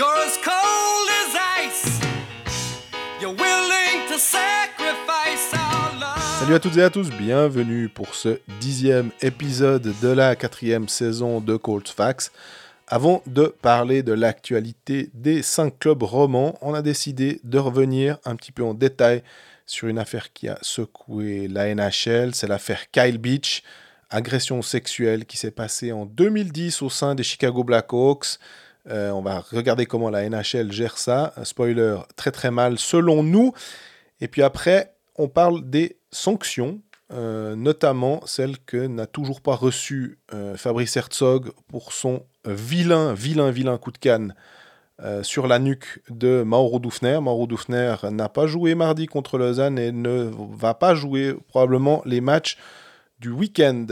You're as cold as ice. You're willing to sacrifice our. Salut à toutes et à tous, bienvenue pour ce dixième épisode de la quatrième saison de Cold Facts. Avant de parler de l'actualité des cinq clubs romans, on a décidé de revenir un petit peu en détail sur une affaire qui a secoué la NHL, c'est l'affaire Kyle Beach, agression sexuelle qui s'est passée en 2010 au sein des Chicago Blackhawks. Euh, on va regarder comment la NHL gère ça. Spoiler, très très mal selon nous. Et puis après, on parle des sanctions, euh, notamment celle que n'a toujours pas reçue euh, Fabrice Herzog pour son vilain, vilain, vilain coup de canne sur la nuque de Mauro Dufner. Mauro Dufner n'a pas joué mardi contre Lausanne et ne va pas jouer probablement les matchs du week-end.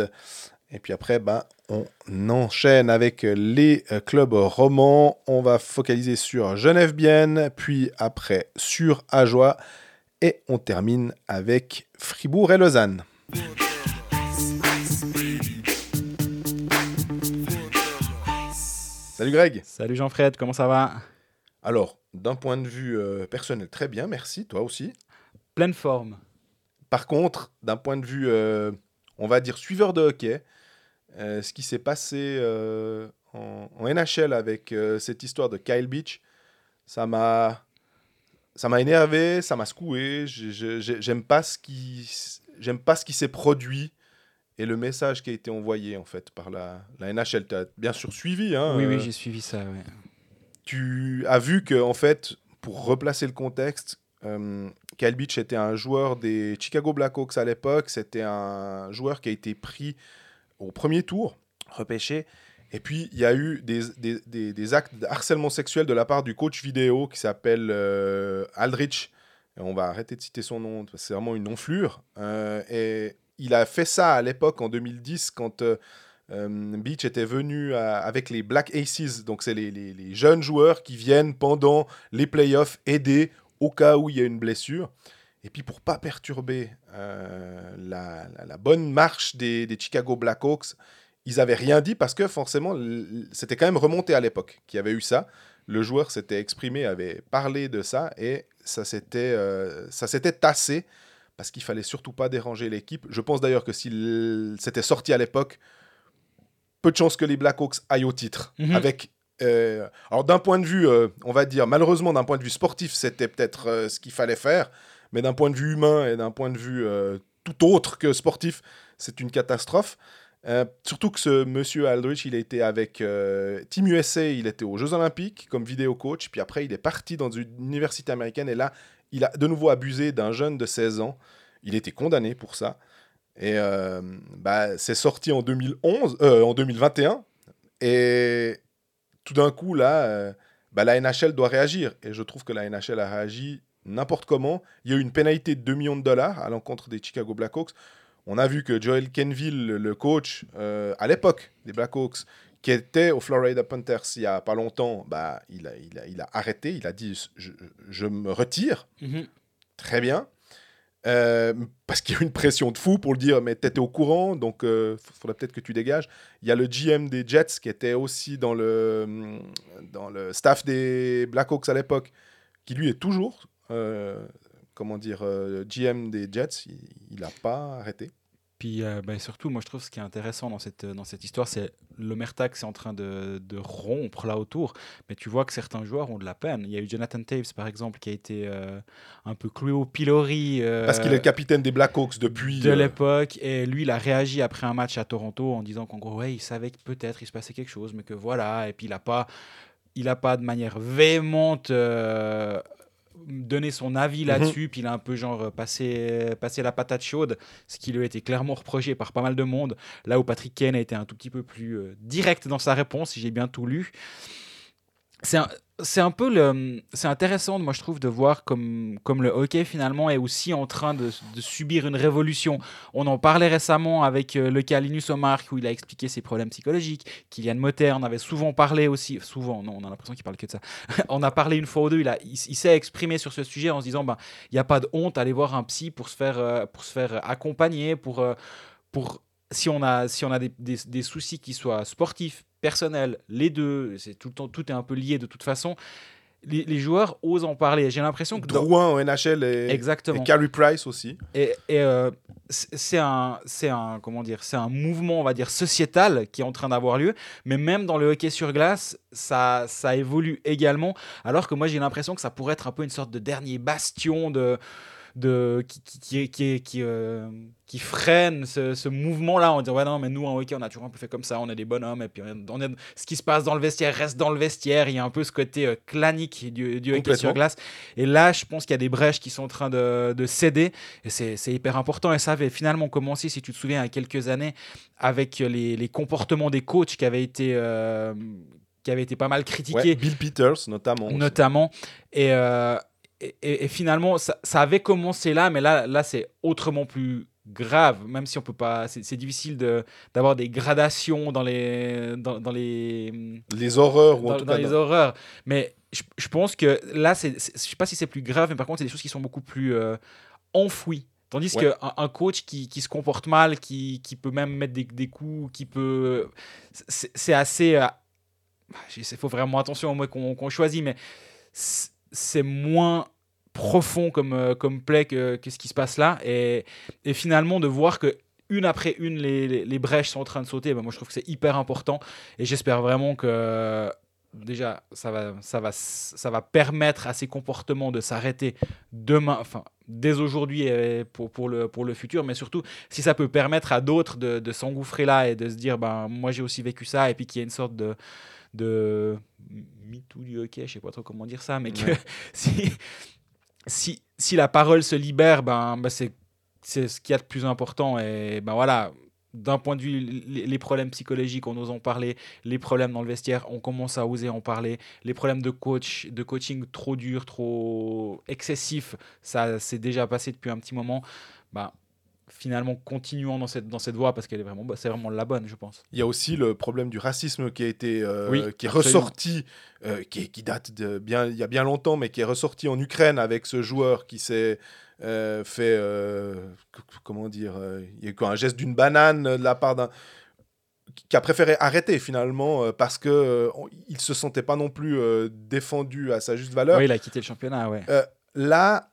Et puis après, ben, on enchaîne avec les euh, clubs romans. On va focaliser sur Genève-Bienne, puis après sur Ajoie. Et on termine avec Fribourg et Lausanne. Salut Greg. Salut Jean-Fred, comment ça va? Alors, d'un point de vue euh, personnel, très bien, merci, toi aussi? Pleine forme. Par contre, d'un point de vue, euh, on va dire, suiveur de hockey, euh, ce qui s'est passé euh, en, en NHL avec euh, cette histoire de Kyle Beach, ça m'a, ça m'a énervé, ça m'a secoué. J'ai- j'ai- j'ai- J'aime pas ce qui, j'aime pas ce qui s'est produit et le message qui a été envoyé en fait par la, la NHL. Tu as bien sûr suivi, hein, oui, oui, j'ai suivi ça. ouais. tu as vu que, en fait, pour replacer le contexte, euh, Kyle Beach était un joueur des Chicago Blackhawks à l'époque. C'était un joueur qui a été pris au premier tour, repêché. Et puis, il y a eu des, des- des- actes de harcèlement sexuel de la part du coach vidéo qui s'appelle euh, Aldrich. On va arrêter de citer son nom, c'est vraiment une enflure. Euh, et il a fait ça à l'époque, en 2010, quand euh, Beach était venu avec les Black Aces. Donc, c'est les- les jeunes joueurs qui viennent pendant les playoffs aider au cas où il y a une blessure. Et puis, pour pas perturber euh, la, la- la bonne marche des, des Chicago Blackhawks, ils avaient rien dit parce que forcément, c'était quand même remonté à l'époque qu'il y avait eu ça. Le joueur s'était exprimé, avait parlé de ça et ça s'était euh, tassé parce qu'il fallait surtout pas déranger l'équipe. Je pense d'ailleurs que s'il s'était sorti à l'époque, peu de chances que les Blackhawks aillent au titre. Mhm. Avec euh, alors d'un point de vue, euh, on va dire malheureusement d'un point de vue sportif, c'était peut-être euh, ce qu'il fallait faire, mais d'un point de vue humain et d'un point de vue euh, tout autre que sportif, c'est une catastrophe. Euh, surtout que ce monsieur Aldrich, il a été avec euh, Team USA, il était aux Jeux Olympiques comme vidéo coach, puis après il est parti dans une université américaine et là, il a de nouveau abusé d'un jeune de 16 ans. Il était condamné pour ça. Et bah, c'est sorti en 2011, euh, en 2021. Et tout d'un coup, là, bah, la NHL doit réagir. Et je trouve que la NHL a réagi n'importe comment. Il y a eu une pénalité de 2 millions de dollars à l'encontre des Chicago Blackhawks. On a vu que Joel Kenville, le- coach euh, à l'époque des Blackhawks, qui était au Florida Panthers il y a pas longtemps, bah, il, a, il, a, il a arrêté. Il a dit je, je me retire. Mhm. Très bien. Euh, parce qu'il y a une pression de fou pour le dire, mais t'étais au courant, donc il faudrait peut-être que tu dégages. Il y a le GM des Jets qui était aussi dans le, dans le staff des Blackhawks à l'époque, qui lui est toujours, euh, comment dire, euh, GM des Jets. Il n'a pas arrêté. Puis euh, bah, surtout, moi je trouve ce qui est intéressant dans cette, dans cette histoire, c'est l'Omerta qui est en train de, de rompre là autour. Mais tu vois que certains joueurs ont de la peine. Il y a eu Jonathan Taves par exemple qui a été euh, un peu cloué au pilori. euh, Parce qu'il est le capitaine des Blackhawks depuis. de euh, l'époque et lui il a réagi après un match à Toronto en disant qu'en gros ouais, il savait que peut-être il se passait quelque chose mais que voilà et puis il a pas il a pas de manière véhémente euh, donné son avis Mhm. là-dessus puis il a un peu genre passé passé la patate chaude ce qui lui a été clairement reproché par pas mal de monde là où Patrick Kane a été un tout petit peu plus euh, direct dans sa réponse si j'ai bien tout lu c'est c'est un peu c'est intéressant, moi je trouve, de voir comme, comme le hockey finalement est aussi en train de, subir une révolution. On en parlait récemment avec euh, le cas Linus Omar où il a expliqué ses problèmes psychologiques. Kylian Motter en avait souvent parlé aussi, souvent, non, on a l'impression qu'il parle que de ça. on a parlé une fois ou deux, il, a, il, il s'est exprimé sur ce sujet en se disant, ben, il n'y a pas de honte à aller voir un psy pour se faire, euh, pour se faire accompagner, pour, euh, pour si on a, si on a des, des soucis qui soient sportifs, personnel, les deux, c'est tout le temps, tout est un peu lié de toute façon. Les, les joueurs osent en parler. J'ai l'impression que dans- Drouin au NHL et, exactement. et Carey Price aussi. Et, et, euh, c'est un, c'est un, comment dire, c'est un mouvement, on va dire, sociétal qui est en train d'avoir lieu. Mais même dans le hockey sur glace, ça, ça évolue également. Alors que moi, j'ai l'impression que ça pourrait être un peu une sorte de dernier bastion de, de qui, qui, qui, euh, qui freine ce, ce mouvement-là en disant ouais non mais nous en hockey on a toujours un peu fait comme ça on est des bonhommes et puis on est, ce qui se passe dans le vestiaire reste dans le vestiaire il y a un peu ce côté euh, clanique du, du hockey sur glace et là je pense qu'il y a des brèches qui sont en train de, de céder et c'est c'est hyper important. Et ça avait finalement commencé, si tu te souviens, il y a quelques années, avec les, les comportements des coachs qui avaient été, euh, qui avaient été pas mal Ouais, critiqués, Bill Peters notamment. aussi. notamment. Et, euh, et, et- et finalement, ça, ça avait commencé là, mais là, là c'est autrement plus grave, même si on peut pas. C'est difficile de- d'avoir des gradations dans les. Dans, dans les Les horreurs, ou en dans, tout dans cas. les horreurs. Mais je, je pense que là, c'est, c'est- je sais pas si c'est plus grave, mais par contre, c'est des choses qui sont beaucoup plus euh, enfouies. Tandis Ouais. qu'un un coach qui, qui se comporte mal, qui, qui peut même mettre des, des coups, qui peut. C'est, assez. euh, Il faut vraiment attention mots qu'on, qu'on choisit, mais c'est moins profond comme, euh, comme play que, que ce qui se passe là. Et, et finalement, de voir que une après une, les, les, brèches sont en train de sauter, ben moi je trouve que c'est hyper important. Et j'espère vraiment que déjà, ça va, ça, va, ça va permettre à ces comportements de s'arrêter demain, enfin, dès aujourd'hui pour, pour, le, pour le futur, mais surtout, si ça peut permettre à d'autres de, de s'engouffrer là et de se dire, ben, moi j'ai aussi vécu ça, et puis qu'il y a une sorte de MeToo du hockey, je sais pas trop comment dire ça, mais que Ouais. si, si, si la parole se libère, ben, ben c'est c'est ce qu'il y a de plus important. Et ben voilà, d'un point de vue, les, les problèmes psychologiques, on ose en parler. Les problèmes dans le vestiaire, on commence à oser en parler. Les problèmes de coach, de coaching trop dur, trop excessif, ça s'est déjà passé depuis un petit moment. Ben, finalement, continuons dans cette, dans cette voie parce qu'elle est vraiment, c'est vraiment la bonne, je pense. Il y a aussi le problème du racisme qui a été, euh, Oui, qui est absolument. ressorti, euh, qui, qui date de bien, il y a bien longtemps, mais qui est ressorti en Ukraine avec ce joueur qui s'est euh, fait, euh, comment dire, il y a eu un geste d'une banane de la part d'un qui a préféré arrêter finalement euh, parce que euh, il se sentait pas non plus euh, défendu à sa juste valeur. Oui, il a quitté le championnat, ouais. Là,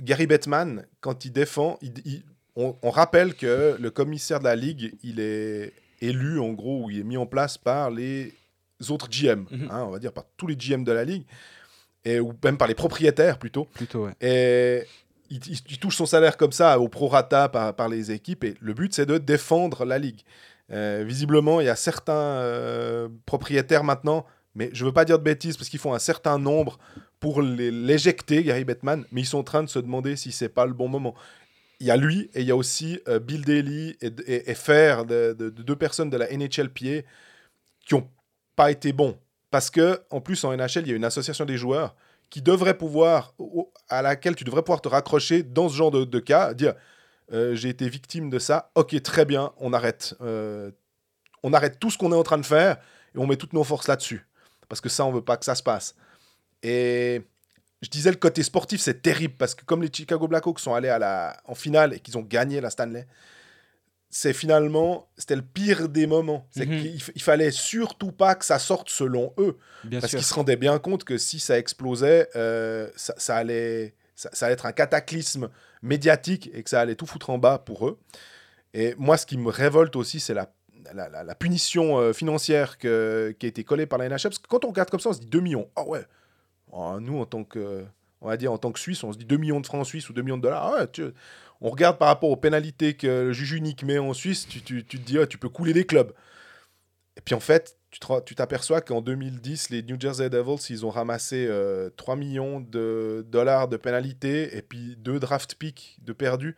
Gary Bettman, quand il défend, il- il- on, on rappelle que le commissaire de la ligue, il est élu en gros, ou il est mis en place par les autres GM, Mhm. hein, on va dire par tous les GM de la ligue, et, ou même par les propriétaires plutôt. Plutôt, ouais. Et il, il- il touche son salaire comme ça au prorata par, par les équipes. Et le but, c'est de défendre la ligue. Euh, visiblement, il y a certains euh, propriétaires maintenant, mais je veux pas dire de bêtises parce qu'ils font un certain nombre pour l'éjecter, Gary Bettman, mais ils sont en train de se demander si c'est pas le bon moment. Il y a lui et il y a aussi euh, Bill Daly et, et, Fer, de, de- de deux personnes de la NHLPA qui ont pas été bons. Parce que, en plus, en NHL, il y a une association des joueurs qui devrait pouvoir, à laquelle tu devrais pouvoir te raccrocher dans ce genre de, cas, dire euh, j'ai été victime de ça, ok, très bien, on arrête. Euh, on arrête tout ce qu'on est en train de faire et on met toutes nos forces là-dessus. Parce que ça, on veut pas que ça se passe. Et je disais, le côté sportif, c'est terrible parce que comme les Chicago Blackhawks sont allés à la, en finale et qu'ils ont gagné la Stanley, c'est finalement, c'était le pire des moments. C'est qu'il il fallait surtout pas que ça sorte selon eux. Bien Parce qu'ils se rendaient bien compte que si ça explosait, euh, ça, ça allait, ça, ça allait être un cataclysme médiatique et que ça allait tout foutre en bas pour eux. Et moi, ce qui me révolte aussi, c'est la, la, la- la punition euh, financière que- qui a été collée par la NHL. Parce que quand on regarde comme ça, on se dit 2 millions. Ah ouais. Oh, nous, en tant que, on va dire, en tant que Suisse, on se dit 2 millions de francs suisses ou 2 millions de dollars. Ah on regarde par rapport aux pénalités que le juge unique met en Suisse, tu, tu- tu te dis, ah, tu peux couler des clubs. Et puis en fait, tu t'aperçois qu'en 2010, les New Jersey Devils, ils ont ramassé euh, 3 millions de dollars de pénalités et puis deux draft picks de perdus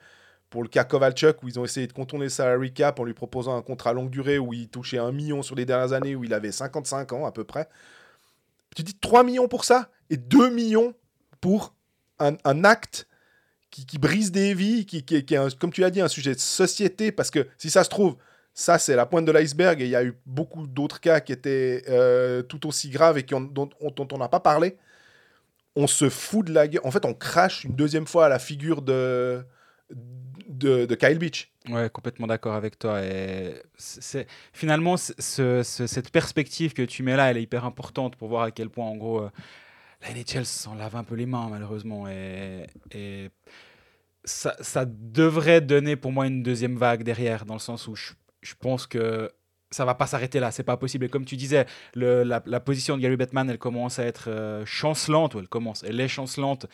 pour le cas Kovalchuk, où ils ont essayé de contourner le salary cap en lui proposant un contrat longue durée où il touchait 1 million sur les dernières années, où il avait 55 ans à peu près. Tu dis 3 millions pour ça et 2 millions pour un, acte qui, brise des vies, qui, est, comme tu l'as dit, un sujet de société, parce que si ça se trouve, ça c'est la pointe de l'iceberg, et il y a eu beaucoup d'autres cas qui étaient euh, tout aussi graves et dont, dont on n'a pas parlé. On se fout de la gueule. En fait, on crache une deuxième fois à la figure de, de, Kyle Beach. Ouais, complètement d'accord avec toi. Et c'est finalement ce- ce- cette perspective que tu mets là, elle est hyper importante pour voir à quel point, en gros, euh, la NHL s'en lave un peu les mains malheureusement. Et, et ça, ça devrait donner pour moi une deuxième vague derrière, dans le sens où je, je pense que ça va pas s'arrêter là, c'est pas possible. Et comme tu disais, le- la, la position de Gary Bettman, elle commence à être euh, chancelante, ou elle commence, elle est chancelante.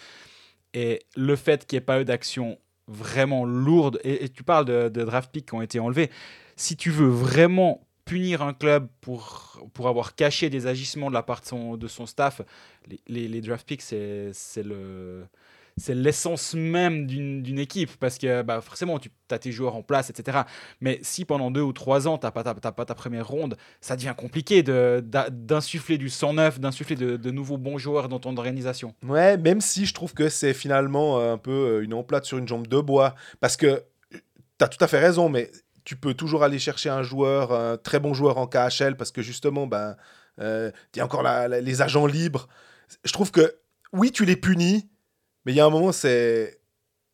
Et le fait qu'il n'y ait pas eu d'action vraiment lourde, et, tu parles de, draft picks qui ont été enlevés, si tu veux vraiment punir un club pour, pour avoir caché des agissements de la part de son, staff, les, les, les draft picks, c'est le c'est l'essence même d'une équipe parce que bah, forcément tu as tes joueurs en place etc mais si pendant deux ou trois ans tu n'as pas, ta- pas ta première ronde ça devient compliqué de- d'insuffler du sang neuf d'insuffler de, de nouveaux bons joueurs dans ton organisation Ouais, même si je trouve que c'est finalement euh, un peu euh, une emplate sur une jambe de bois. Parce que tu as tout à fait raison, mais tu peux toujours aller chercher un joueur, un très bon joueur en KHL, parce que justement, ben, euh, il y a encore la- les agents libres. Je trouve que, oui, tu les punis, mais il y a un moment, c'est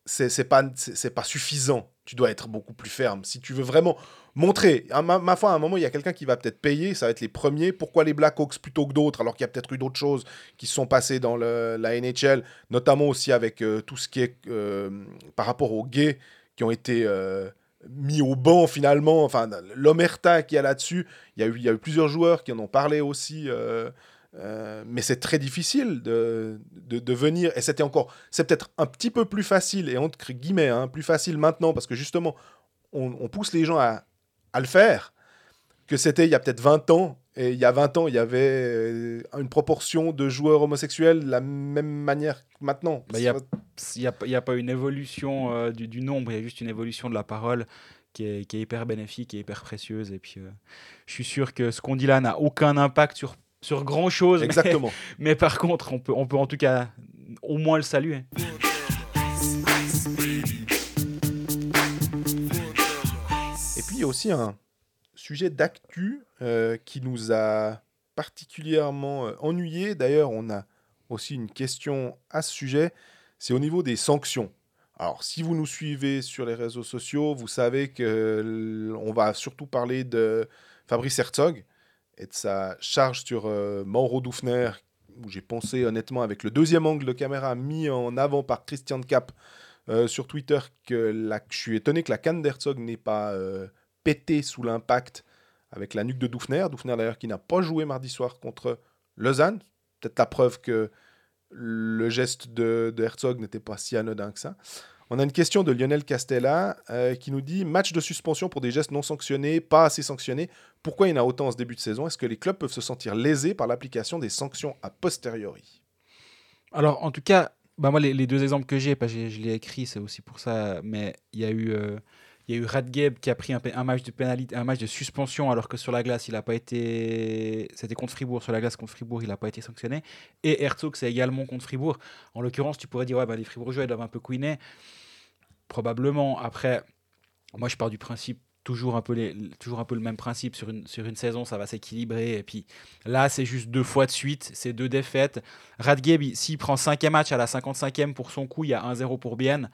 c'est pas, c'est pas suffisant. Tu dois être beaucoup plus ferme. Si tu veux vraiment montrer, à ma, foi, à un moment, il y a quelqu'un qui va peut-être payer, ça va être les premiers. Pourquoi les Blackhawks plutôt que d'autres, alors qu'il y a peut-être eu d'autres choses qui se sont passées dans la NHL, notamment aussi avec euh, tout ce qui est euh, par rapport aux gays qui ont été euh, mis au banc finalement. Enfin, l'omerta qu'il y a là-dessus, il y, a eu- il y a eu plusieurs joueurs qui en ont parlé aussi. Euh, mais c'est très difficile de, de, venir. Et c'était encore. C'est peut-être un petit peu plus facile, et entre guillemets, hein, plus facile maintenant, parce que justement, on, pousse les gens à, à le faire, que c'était il y a peut-être 20 ans. Et il y a 20 ans, il y avait euh, une proportion de joueurs homosexuels de la même manière que maintenant. Bah, il a- il n'y a, y a pas une évolution euh, du, nombre, il y a juste une évolution de la parole qui est, qui est hyper bénéfique et hyper précieuse. Et puis, je suis sûr que ce qu'on dit là n'a aucun impact sur, sur grand chose. Exactement. Mais, mais par contre, on peut, on peut en tout cas au moins le saluer. Et puis il y a aussi un sujet d'actu euh, qui nous a particulièrement euh, ennuyé. D'ailleurs, on a aussi une question à ce sujet. C'est au niveau des sanctions. Alors, si vous nous suivez sur les réseaux sociaux, vous savez que on va surtout parler de Fabrice Herzog et de sa charge sur euh, Mauro Dufner, où j'ai pensé honnêtement avec le deuxième angle de caméra mis en avant par Christian Cap euh, sur Twitter que je suis étonné que la canne d'Herzog n'ait pas euh, pété sous l'impact avec la nuque de Dufner. Dufner d'ailleurs qui n'a pas joué mardi soir contre Lausanne. Peut-être la preuve que le geste de Herzog n'était pas si anodin que ça. On a une question de Lionel Castella euh, qui nous dit match de suspension pour des gestes non sanctionnés, pas assez sanctionnés. Pourquoi il y en a autant en ce début de saison? Est-ce que les clubs peuvent se sentir lésés par l'application des sanctions a posteriori? Alors, en tout cas, bah moi, les, deux exemples que j'ai, j'ai- je l'ai écrit, c'est aussi pour ça, mais il y a eu, euh, il y a eu Radgeb qui a pris un, match de suspension, alors que sur la glace, il n'a pas été. C'était contre Fribourg, sur la glace contre Fribourg, il n'a pas été sanctionné. Et Herzog, c'est également contre Fribourg. En l'occurrence, tu pourrais dire, ouais, bah, les Fribourgeois, ils doivent un peu couiner. Probablement. Après, moi, je pars du principe. Toujours un, peu le même principe sur une, saison, ça va s'équilibrer. Et puis là, c'est juste deux fois de suite, c'est deux défaites. Radgeb, il- s'il prend cinquième match à la 55e pour son coup, il y a 1-0 pour Bienne.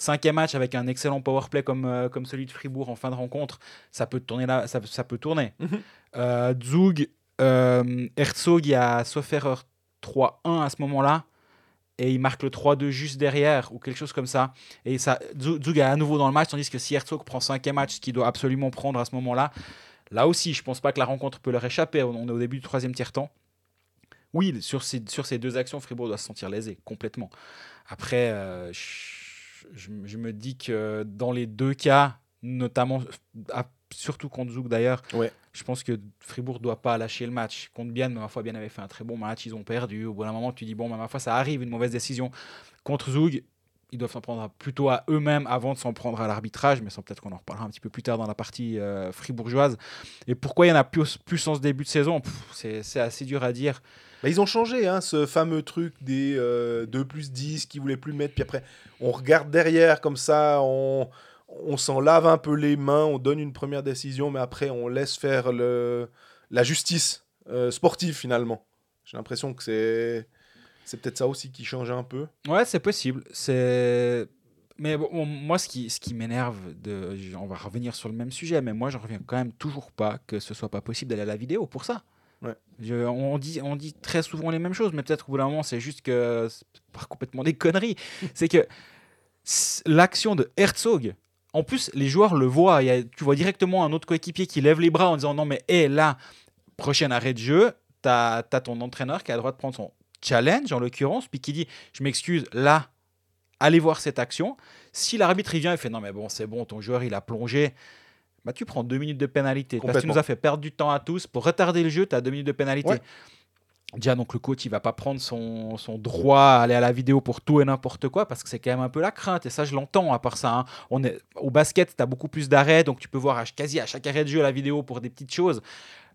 Cinquième match avec un excellent powerplay comme, euh, comme celui de Fribourg en fin de rencontre, ça peut tourner là, ça, ça peut tourner. Mhm. Euh, Zug, euh, Herzog, il y a sauf erreur 3-1 à ce moment-là. Et il marque le 3-2 juste derrière, ou quelque chose comme ça. Et ça, Zug Zug est à nouveau dans le match, tandis que si Herzog prend cinquième match, ce qu'il doit absolument prendre à ce moment-là, là aussi, je pense pas que la rencontre peut leur échapper. On est au début du troisième tiers-temps. Oui, sur ces, sur ces deux actions, Fribourg doit se sentir lésé, complètement. Après, euh, je, je me- je me dis que dans les deux cas, notamment, surtout contre Zouk d'ailleurs, Ouais. je pense que Fribourg doit pas lâcher le match. Contre Bienne, ma foi, Bienne avait fait un très bon match, ils ont perdu. Au bout d'un moment, tu dis, bon, bah, ma foi, ça arrive, une mauvaise décision. Contre Zoug, ils doivent s'en prendre plutôt à eux-mêmes avant de s'en prendre à l'arbitrage, mais sans peut-être qu'on en reparlera un petit peu plus tard dans la partie euh, fribourgeoise. Et pourquoi il y en a plus, plus en ce début de saison? C'est assez dur à dire. Bah, ils ont changé, hein, ce fameux truc des euh, 2 plus 10 qui voulaient plus mettre. Puis après, on regarde derrière comme ça, on, on s'en lave un peu les mains, on donne une première décision, mais après, on laisse faire le, la justice euh, sportive finalement. J'ai l'impression que c'est, c'est peut-être ça aussi qui change un peu. Ouais, c'est possible. C'est Mais moi, ce qui, ce qui m'énerve, de, on va revenir sur le même sujet, mais moi, je reviens quand même toujours pas que ce soit pas possible d'aller à la vidéo pour ça. Ouais. Je- on, dit, on dit très souvent les mêmes choses, mais peut-être au bout d'un moment, c'est juste que c'est pas complètement des conneries. c'est que l'action de Herzog, en plus, les joueurs le voient. Il y a- tu vois directement un autre coéquipier qui lève les bras en disant non, mais hé, là, prochain arrêt de jeu, t'as as ton entraîneur qui a le droit de prendre son challenge, en l'occurrence, puis qui dit je m'excuse, là, allez voir cette action. Si l'arbitre il vient et fait non, mais bon, c'est bon, ton joueur il a plongé. Bah, tu prends deux minutes de pénalité. Parce que tu nous as fait perdre du temps à tous. Pour retarder le jeu, tu as deux minutes de pénalité. Ouais. Déjà, donc le coach, il va pas prendre son, son droit à aller à la vidéo pour tout et n'importe quoi, parce que c'est quand même un peu la crainte, et ça, je l'entends, à part ça. hein. On est, au basket, tu as beaucoup plus d'arrêts, donc tu peux voir à, quasi à chaque arrêt de jeu la vidéo pour des petites choses.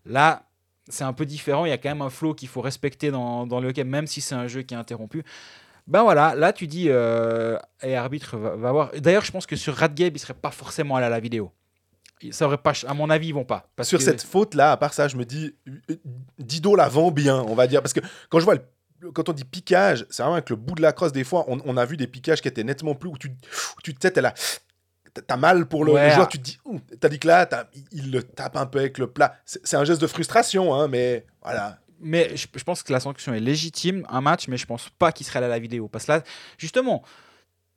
Là, c'est un peu différent, il y a quand même un flow qu'il faut respecter dans, dans le hockey, même si c'est un jeu qui est interrompu. Ben voilà, là, tu dis, euh, et arbitre va, va voir. D'ailleurs, je pense que sur Radgame, il serait pas forcément allé à la vidéo. Ça aurait pas, à mon avis, ils vont pas. Parce Sur que- cette faute-là, à part ça, je me dis, euh, Dido la vend bien, on va dire. Parce que quand je vois, le- quand on dit piquage, c'est vraiment avec le bout de la crosse, des fois, on, on a vu des piquages qui étaient nettement plus, où tu, où tu te sais, t'as la- t'as mal pour le, Ouais, le joueur, tu te dis, t'as dit que là, il, le tape un peu avec le plat. C'est un geste de frustration, hein, mais voilà. Mais je, je pense que la sanction est légitime, un match, mais je pense pas qu'il serait allé à la vidéo. Parce que là, justement,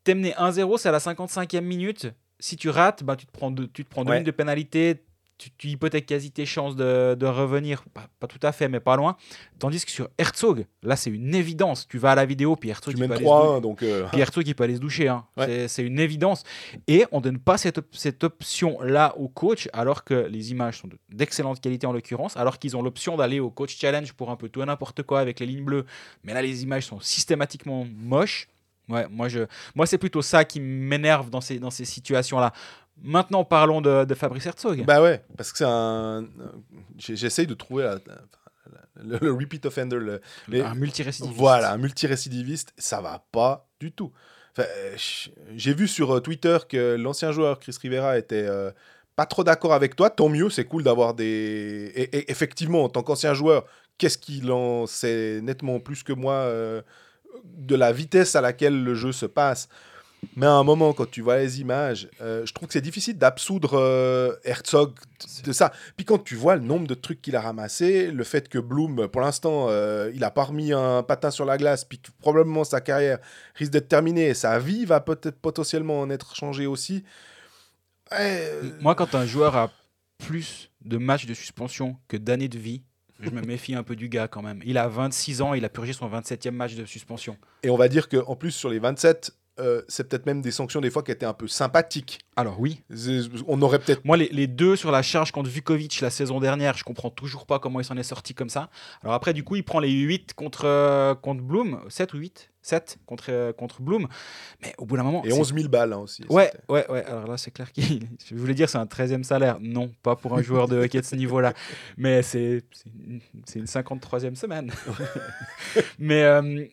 t'es mené 1-0, c'est à la 55e minute. Si tu rates, bah, tu te prends deux, tu te prends deux Ouais. minutes de pénalité. Tu, tu hypothèques quasi tes chances de, de revenir. Pas, pas tout à fait, mais pas loin. Tandis que sur Herzog, là, c'est une évidence. Tu vas à la vidéo, puis Herzog, Tu il peut aller se dou- 3-1, donc. euh, puis Herzog, il peut aller se doucher. hein. Ouais. C'est- une évidence. Et on donne pas cette, op- cette option-là au coach, alors que les images sont de- d'excellente qualité en l'occurrence, alors qu'ils ont l'option d'aller au coach challenge pour un peu tout et n'importe quoi avec les lignes bleues. Mais là, les images sont systématiquement moches. Ouais, moi, je, moi c'est plutôt ça qui m'énerve dans ces, dans ces situations-là. Maintenant, parlons de, de Fabrice Herzog. Bah ouais, parce que c'est un. j'ai- J'essaye de trouver la- la- le, le repeat offender, le, les- un multirécidiviste. Voilà, un multirécidiviste, ça va pas du tout. Enfin, euh, J'ai vu sur euh, Twitter que l'ancien joueur Chris Rivera était euh, pas trop d'accord avec toi. Tant mieux, c'est cool d'avoir des. Et, et effectivement, en tant qu'ancien joueur, qu'est-ce qu'il en sait nettement plus que moi euh, de la vitesse à laquelle le jeu se passe. Mais à un moment, quand tu vois les images, euh, je trouve que c'est difficile d'absoudre euh, Herzog de ça. Puis quand tu vois le nombre de trucs qu'il a ramassé, le fait que Bloom, pour l'instant, euh, il a pas remis un patin sur la glace, puis probablement sa carrière risque d'être terminée, sa vie va peut-être potentiellement en être changée aussi. Moi, quand un joueur a plus de matchs de suspension que d'années de vie, je me méfie un peu du gars quand même. Il a 26 ans, il a purgé son 27e match de suspension. Et on va dire qu'en plus, sur les 27, euh, c'est peut-être même des sanctions des fois qui étaient un peu sympathiques. Alors oui, On aurait peut-être moi les, les deux sur la charge contre Vukovic la saison dernière, je comprends toujours pas comment il s'en est sorti comme ça. Alors après du coup, il prend les 8 contre, euh, contre Bloom, 7 ou 8 7 contre, euh, contre Bloom. Mais au bout d'un moment... Et c'est- 11 000 balles hein, aussi. Ouais, ouais, ouais. Alors là, c'est clair qu'il. Je voulais dire, c'est un 13e salaire. Non, pas pour un joueur de hockey de ce niveau-là. Mais c'est une, une 53e semaine. mais. euh,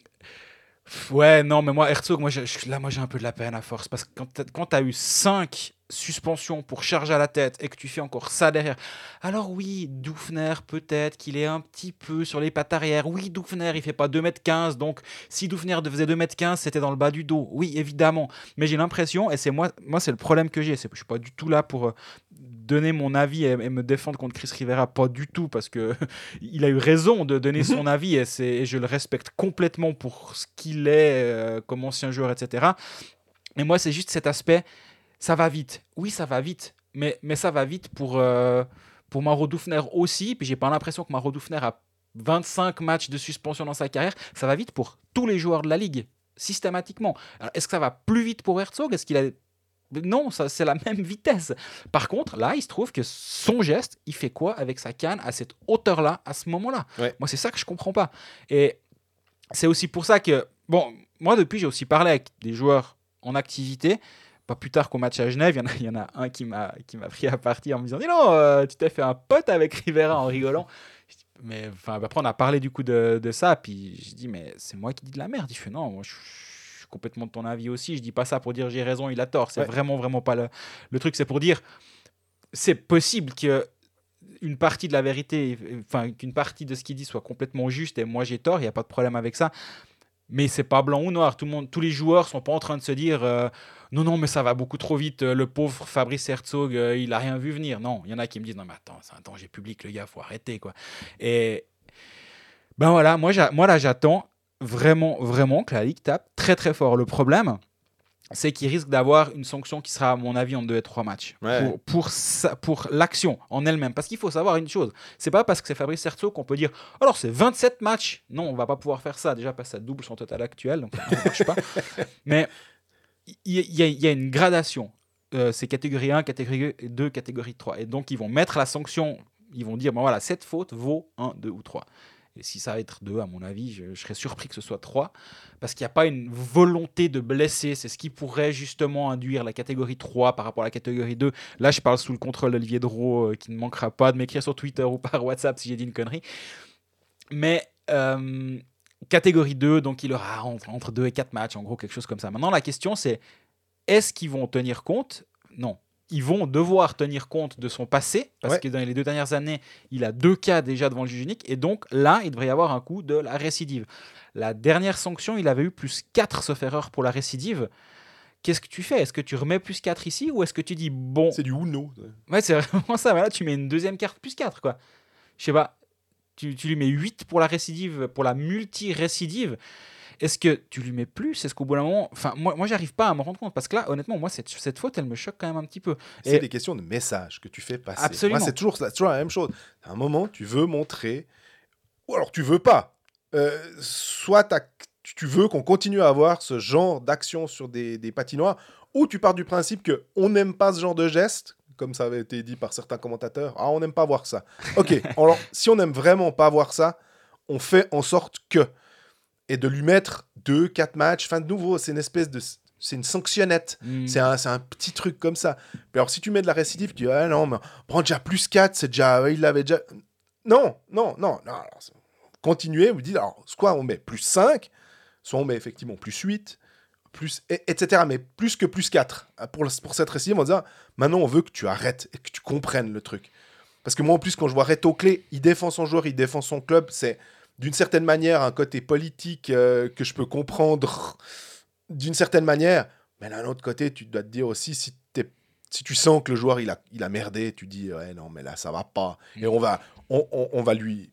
Ouais, non, mais moi, Herzog, moi, je- là, moi, j'ai un peu de la peine à force. Parce que quand t'as- as eu 5 suspensions pour charge à la tête et que tu fais encore ça derrière. Alors, oui, Doufner, peut-être qu'il est un petit peu sur les pattes arrière. Oui, Doufner, il fait pas 2m15. Donc, si Doufner faisait 2m15, c'était dans le bas du dos. Oui, évidemment. Mais j'ai l'impression, et c'est moi, moi c'est le problème que j'ai, je suis pas du tout là pour euh, donner mon avis et, et me défendre contre Chris Rivera, pas du tout, parce que il a eu raison de donner son avis et je le respecte complètement pour ce qu'il est euh, comme ancien joueur, etc. Mais moi, c'est juste cet aspect, ça va vite. Oui, ça va vite, mais, mais ça va vite pour, euh, pour Doufner aussi, puis j'ai pas l'impression que Mauro Doufner a 25 matchs de suspension dans sa carrière, ça va vite pour tous les joueurs de la ligue, systématiquement. Est-ce que ça va plus vite pour Herzog? Est-ce qu'il a non, ça, c'est la même vitesse. Par contre, là, il se trouve que son geste, il fait quoi avec sa canne à cette hauteur-là, à ce moment-là? Ouais. Moi, c'est ça que je comprends pas. Et c'est aussi pour ça que, bon, moi, depuis, j'ai aussi parlé avec des joueurs en activité. Pas plus tard qu'au match à Genève, il y en a, il y en a un qui m'a, pris à partie en me disant Dis non, euh, tu t'es fait un pote avec Rivera en rigolant. Je dis, Mais enfin, après, on a parlé du coup de, de ça. Puis je dis Mais c'est moi qui dis de la merde. Il fait Non, moi, je je suis complètement de ton avis aussi. Je dis pas ça pour dire j'ai raison, il a tort. C'est Ouais. vraiment, vraiment pas le, le truc. C'est pour dire c'est possible que une partie de la vérité, enfin qu'une partie de ce qu'il dit soit complètement juste et moi j'ai tort, il n'y a pas de problème avec ça. Mais c'est pas blanc ou noir. Tout le monde, tous les joueurs sont pas en train de se dire euh, non, non, mais ça va beaucoup trop vite. euh, Le pauvre Fabrice Herzog, euh, il a rien vu venir. Non, il y en a qui me disent non, mais attends, c'est un danger public, le gars, faut arrêter quoi. Et ben voilà, moi, moi là, j'attends vraiment, vraiment que la Ligue tape très très fort. Le problème, c'est qu'il risque d'avoir une sanction qui sera, à mon avis, en deux et trois matchs. Ouais. Pour, pour, pour l'action en elle-même. Parce qu'il faut savoir une chose c'est pas parce que c'est Fabrice Herzog qu'on peut dire alors c'est 27 matchs. Non, on va pas pouvoir faire ça. Déjà, parce que ça double son total actuel. Donc, ça ne marche pas. Mais il y, y y a une gradation. Euh, c'est catégorie 1, catégorie 2, catégorie 3. Et donc, ils vont mettre la sanction. Ils vont dire bon, voilà, cette faute vaut 1, 2 ou 3. Et si ça va être 2, à mon avis, je, serais surpris que ce soit 3. Parce qu'il n'y a pas une volonté de blesser. C'est ce qui pourrait justement induire la catégorie 3 par rapport à la catégorie 2. Là, je parle sous le contrôle d'Olivier Drault, euh, qui ne manquera pas de m'écrire sur Twitter ou par WhatsApp si j'ai dit une connerie. Mais euh, catégorie 2, donc il aura entre, entre 2 et 4 matchs, en gros, quelque chose comme ça. Maintenant, la question, c'est est-ce qu'ils vont tenir compte? Non. Ils vont devoir tenir compte de son passé, parce Ouais. que dans les deux dernières années, il a deux cas déjà devant le juge unique, et donc là, il devrait y avoir un coup de la récidive. La dernière sanction, il avait eu plus 4 sauf erreur pour la récidive. Qu'est-ce que tu fais? Est-ce que tu remets plus 4 ici, ou est-ce que tu dis, bon, C'est du Uno. Ouais, c'est vraiment ça. Voilà, tu mets une deuxième carte plus 4, quoi. Je sais pas. Tu, tu lui mets 8 pour la récidive, pour la multi-récidive. Est-ce que tu lui mets plus? Est-ce qu'au bout d'un moment. Enfin, moi, moi j'arrive pas à me rendre compte. Parce que là, honnêtement, moi, cette, cette faute, elle me choque quand même un petit peu. C'est Et- des questions de message que tu fais passer. Absolument. Moi, c'est toujours, toujours la même chose. À un moment, tu veux montrer, ou alors tu veux pas. Euh, soit tu veux qu'on continue à avoir ce genre d'action sur des, des patinoires, ou tu pars du principe que on n'aime pas ce genre de geste, comme ça avait été dit par certains commentateurs. Ah, on n'aime pas voir ça. Ok, alors si on n'aime vraiment pas voir ça, on fait en sorte que. Et de lui mettre deux, quatre matchs. Enfin, de nouveau, c'est une espèce de. C'est une sanctionnette. Hmm. C'est un, un petit truc comme ça. Puis alors, si tu mets de la récidive, tu dis, ah non, mais prends déjà plus 4, c'est déjà. Il l'avait déjà. Non, non, non, non. alors, continuez, vous dites, alors, soit on met plus 5, soit on met effectivement plus 8, plus, et- etc. Mais plus que plus 4 pour, le- pour cette récidive en disant, maintenant on veut que tu arrêtes et que tu comprennes le truc. Parce que moi, en plus, quand je vois Reto Clé, il défend son joueur, il défend son club, c'est d'une certaine manière un côté politique euh, que je peux comprendre d'une certaine manière. Mais d'un autre côté, tu dois te dire aussi, si, t'es- si tu sens que le joueur il a, merdé, tu dis, non, mais là, ça va pas. Et on va, on va lui.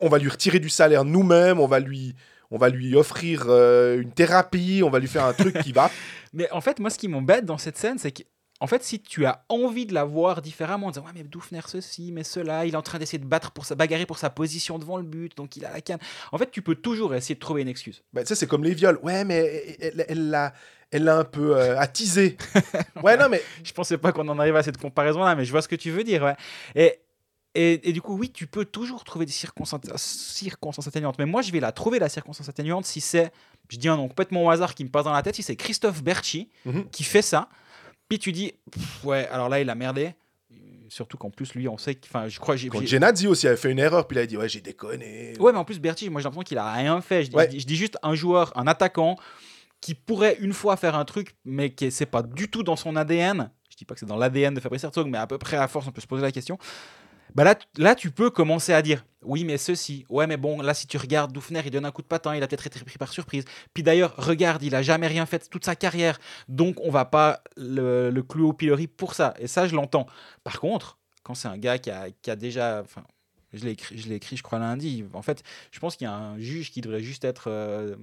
On va lui retirer du salaire nous-mêmes, on va lui, on va lui offrir euh, une thérapie, on va lui faire un truc qui va. Mais en fait, moi, ce qui m'embête dans cette scène, c'est que. En fait, si tu as envie de la voir différemment, en disant Ouais, mais Doufner, ceci, mais cela, il est en train d'essayer de battre pour sa bagarrer pour sa position devant le but, donc il a la canne. En fait, tu peux toujours essayer de trouver une excuse. Bah, tu sais, c'est comme les viols. Ouais, mais elle l'a elle l'a un peu euh, attisé. ouais, non, mais Je pensais pas qu'on en arrive à cette comparaison-là, mais je vois ce que tu veux dire. Ouais. Et, et, et du coup, oui, tu peux toujours trouver des circonstances, circonstances atténuantes. Mais moi, je vais la trouver, la circonstance atténuante, si c'est, je dis un nom complètement au hasard qui me passe dans la tête, si c'est Christophe Berchi Mhm. qui fait ça. Puis tu dis, pff, ouais, alors là, il a merdé. Surtout qu'en plus, lui, on sait que. Enfin, je crois que j'ai. quand j'ai- Genadzi aussi avait fait une erreur, puis il a dit, ouais, j'ai déconné. Ouais, mais en plus, Berti, moi j'ai l'impression qu'il a rien fait. Je dis, Ouais. je dis- je dis juste un joueur, un attaquant qui pourrait une fois faire un truc, mais qui c'est pas du tout dans son ADN. Je dis pas que c'est dans l'ADN de Fabrice Herzog, mais à peu près à force, on peut se poser la question. Bah là, là, tu peux commencer à dire oui, mais ceci. Ouais, mais bon, là, si tu regardes Doufner, il donne un coup de patin, il a peut-être été pris par surprise. Puis d'ailleurs, regarde, il a jamais rien fait toute sa carrière, donc on va pas le, clouer au pilori pour ça. Et ça, je l'entends. Par contre, quand c'est un gars qui a, qui a déjà. Je l'ai écrit, je l'ai écrit, je crois, lundi. En fait, je pense qu'il y a un juge qui devrait juste être euh,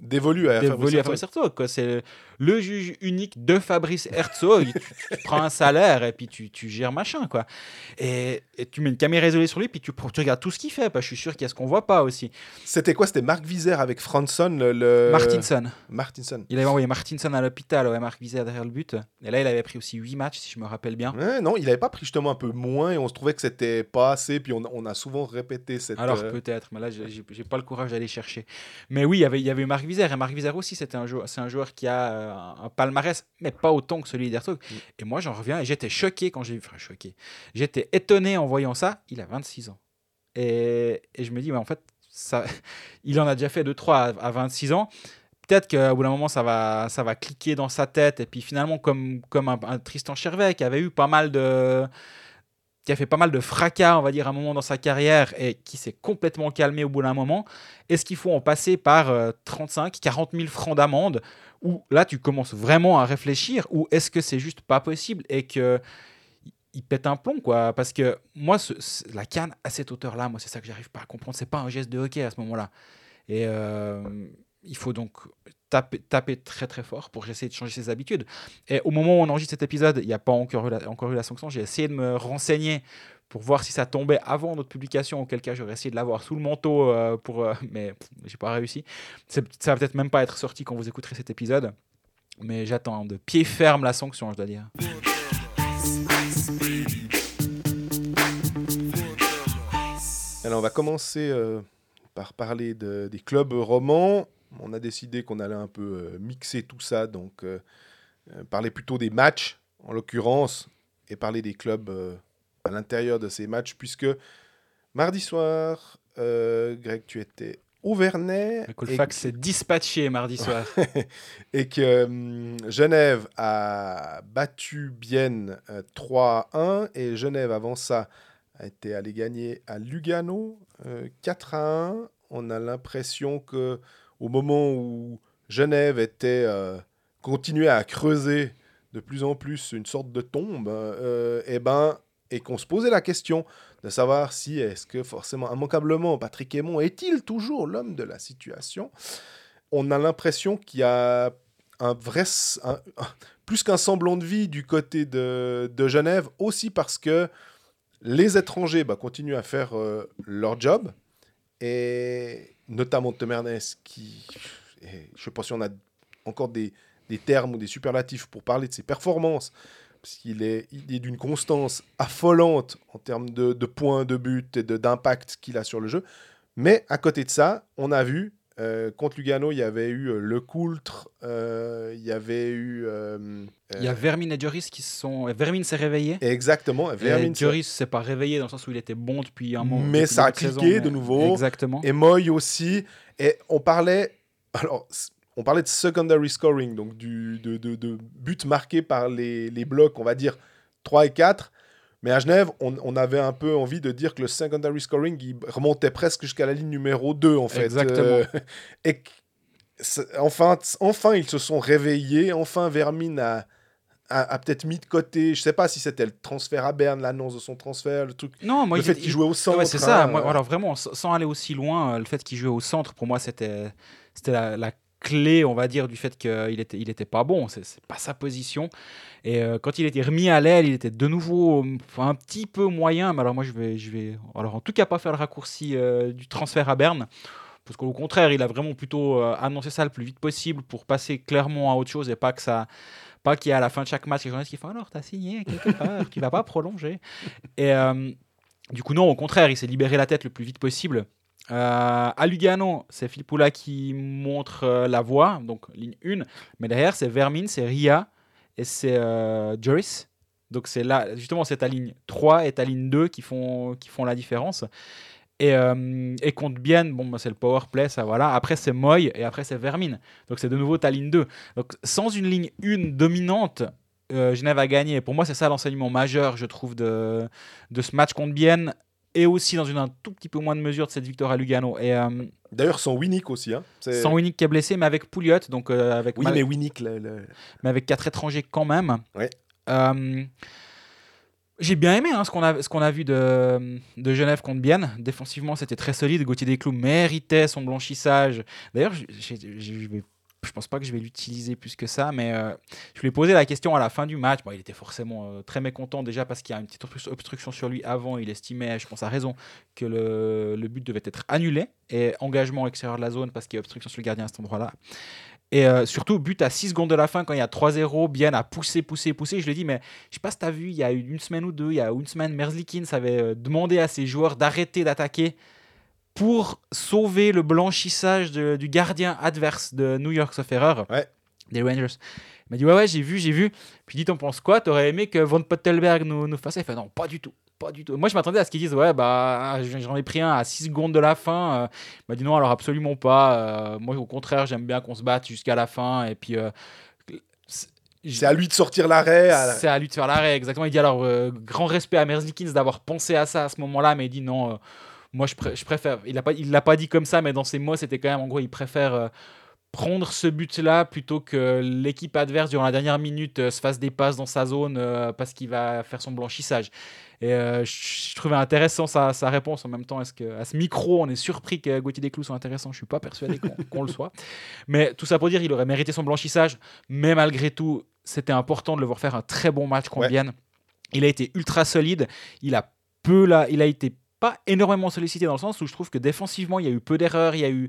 Dévolu à dévolu Fabrice à Herzog. Fabrice Herzog. quoi. C'est le juge unique de Fabrice Herzog. tu, tu prends un salaire et puis tu, tu gères machin. quoi. Et, et tu mets une caméra isolée sur lui, puis tu, tu regardes tout ce qu'il fait. Parce que je suis sûr qu'il y a ce qu'on voit pas aussi. C'était quoi? C'était Marc Vizère avec Franson, le. le- Martinson. Martinson. Il avait envoyé Martinson à l'hôpital, ouais, Marc Vizet derrière le but. Et là, il avait pris aussi 8 matchs, si je me rappelle bien. Ouais, non, il avait pas pris justement un peu moins et on se trouvait que c'était pas assez. Puis on, on a souvent répété cette. Alors euh, peut-être, mais là j'ai pas le courage d'aller chercher. Mais oui, il y avait, il y avait Marc Vizère et Marc Vizère aussi, c'était un joueur, c'est un joueur qui a euh, un palmarès, mais pas autant que celui d'Herzog. Mm. Et moi j'en reviens et j'étais choqué quand j'ai vu, enfin choqué, j'étais étonné en voyant ça. Il a 26 ans et, et je me dis, mais en fait, ça, il en a déjà fait 2-3 à, à 26 ans. Peut-être qu'au bout d'un moment, ça va, ça va cliquer dans sa tête. Et puis finalement, comme, comme un, un Tristan Chervet qui avait eu pas mal de, qui a fait pas mal de fracas, on va dire, à un moment dans sa carrière et qui s'est complètement calmé au bout d'un moment, est-ce qu'il faut en passer par 35, 40 000 francs d'amende Ou là, tu commences vraiment à réfléchir Ou est-ce que c'est juste pas possible et que il pète un plomb, quoi? Parce que moi, la canne à cette hauteur-là, moi, c'est ça que j'arrive pas à comprendre. C'est pas un geste de hockey à ce moment-là. Et euh, il faut donc taper, très très fort pour essayer de changer ses habitudes. Et au moment où on enregistre cet épisode, il n'y a pas encore eu la, sanction. J'ai essayé de me renseigner pour voir si ça tombait avant notre publication, auquel cas j'aurais essayé de l'avoir sous le manteau, euh, pour, euh, mais j'ai pas réussi. Ça va peut-être même pas être sorti quand vous écouterez cet épisode, mais j'attends de pied ferme la sanction, je dois dire. Alors, on va commencer euh, par parler de, des clubs romans. On a décidé qu'on allait un peu euh, mixer tout ça, donc euh, parler plutôt des matchs, en l'occurrence, et parler des clubs à l'intérieur de ces matchs, puisque mardi soir, Greg, tu étais au Vernet. Le Colfax s'est dispatché mardi soir. et que hum, Genève a battu Bienne 3-1, et Genève, avant ça, a été allé gagner à Lugano 4 euh, à 1. On a l'impression que au moment où Genève était euh, continuait à creuser de plus en plus une sorte de tombe, euh, et eh ben et qu'on se posait la question de savoir si est-ce que forcément immanquablement Patrick Aymon est-il toujours l'homme de la situation. On a l'impression qu'il y a un vrai plus qu'un semblant de vie du côté de, de Genève aussi parce que les étrangers bah, continuent à faire euh, leur job, et notamment Temernes, qui, je ne sais pas si on a encore des, termes ou des superlatifs pour parler de ses performances, parce qu'il est, il est d'une constance affolante en termes de, points, de buts et d'impact qu'il a sur le jeu. Mais à côté de ça, on a vu euh, contre Lugano, il y avait eu euh, Le Coultre, euh, il y avait eu. il y a Vermin et Joris qui sont. Vermin s'est réveillé. Exactement. Vermin Joris s'est pas réveillé dans le sens où il était bon depuis un moment. Mais ça a cliqué de nouveau. Exactement. Et Moy aussi. Et on parlait. Alors, on parlait de secondary scoring, donc du, de, de, de buts marqués par les, les blocs, on va dire 3 et 4. Mais à Genève, on, avait un peu envie de dire que le secondary scoring, il remontait presque jusqu'à la ligne numéro 2, en fait. Exactement. Euh, et enfin, enfin, ils se sont réveillés. Enfin, Vermin a, a, peut-être mis de côté. Je sais pas si c'était le transfert à Berne, l'annonce de son transfert, le truc. Non, moi, le fait qu'il jouait au centre. c'est ça. Moi, euh. alors vraiment, sans aller aussi loin, euh, le fait qu'il jouait au centre, pour moi, c'était c'était la, la, clé, on va dire, du fait qu'il était, il était pas bon. C'est pas sa position. Et euh, quand il était remis à l'aile, il était de nouveau un petit peu moyen. Mais alors moi, je vais, je vais, alors en tout cas pas faire le raccourci euh, du transfert à Berne. Parce qu'au contraire, il a vraiment plutôt euh, annoncé ça le plus vite possible pour passer clairement à autre chose et pas que ça, pas qu'il y ait à la fin de chaque match les journalistes qui font alors t'as signé quelque part, tu vas pas prolonger. Et du coup non, au contraire, il s'est libéré la tête le plus vite possible. À Lugano, c'est Philippe qui montre la voie, donc ligne 1. Mais derrière, c'est Vermin, c'est Ria, et c'est euh, Joris. Donc c'est là, justement, c'est ta ligne 3 et ta ligne 2 qui font, qui font la différence. Et, euh, et compte bien, bon, bah, c'est le power play, ça voilà. Après, c'est Moy et après, c'est Vermine. Donc, c'est de nouveau ta ligne 2. Donc, sans une ligne 1 dominante, euh, Genève a gagné. Pour moi, c'est ça l'enseignement majeur, je trouve, de, de ce match contre Bienne et aussi dans une un tout petit peu moins de mesure de cette victoire à Lugano. Et euh, d'ailleurs sans Winnick aussi. Hein. Sans Winnick qui est blessé, mais avec Pouliot, donc euh, avec. Oui, mais Winnick, mais avec quatre étrangers quand même. Ouais. Euh, j'ai bien aimé hein, ce qu'on a, ce qu'on a vu de, de Genève contre Bienne. Défensivement, c'était très solide. Gauthier Desclous méritait son blanchissage. D'ailleurs, je vais je pense pas que je vais l'utiliser plus que ça, mais euh, je lui ai posé la question à la fin du match. Bon, il était forcément euh, très mécontent déjà parce qu'il y a une petite obstruction sur lui avant. Il estimait, je pense à raison, que le, but devait être annulé et engagement extérieur de la zone parce qu'il y a obstruction sur le gardien à cet endroit-là. Et euh, surtout, but à 6 secondes de la fin, quand il y a 3-0, bien à pousser, pousser, pousser. Je lui ai dit, mais je sais pas si tu as vu, il y a une semaine ou deux, il y a une semaine, Merzlikins avait demandé à ses joueurs d'arrêter d'attaquer pour sauver le blanchissage du gardien adverse de New York, sauf erreur, des Rangers. Il m'a dit Ouais, ouais, j'ai vu, j'ai vu. Puis dit T'en penses quoi? T'aurais aimé que Von Pottelberg nous, nous fasse? Il fait Non, pas du tout. Pas du tout. Moi, je m'attendais à ce qu'ils disent Ouais, bah, j'en ai pris un à 6 secondes de la fin. Euh. Il m'a dit Non, alors absolument pas. Euh, moi, au contraire, j'aime bien qu'on se batte jusqu'à la fin. Et puis. Euh, C'est à lui de sortir l'arrêt. à- C'est à lui de faire l'arrêt, exactement. Il dit alors, grand respect à Merzlikins d'avoir pensé à ça à ce moment-là, mais il dit non, moi je, pré- je préfère. Il l'a pas, il l'a pas dit comme ça, mais dans ses mots, c'était quand même, en gros, il préfère euh, prendre ce but-là plutôt que l'équipe adverse, durant la dernière minute, euh, se fasse des passes dans sa zone euh, parce qu'il va faire son blanchissage. Et je trouvais intéressant sa, sa réponse en même temps. Est-ce que à ce micro, on est surpris que Gauthier Desclous soit intéressant? Je suis pas persuadé qu'on le soit. Mais tout ça pour dire, il aurait mérité son blanchissage. Mais malgré tout, c'était important de le voir faire un très bon match contre Ouais. Bienne. Il a été ultra solide. Il a peu là, il a été pas énormément sollicité dans le sens où je trouve que défensivement, il y a eu peu d'erreurs. Il y a eu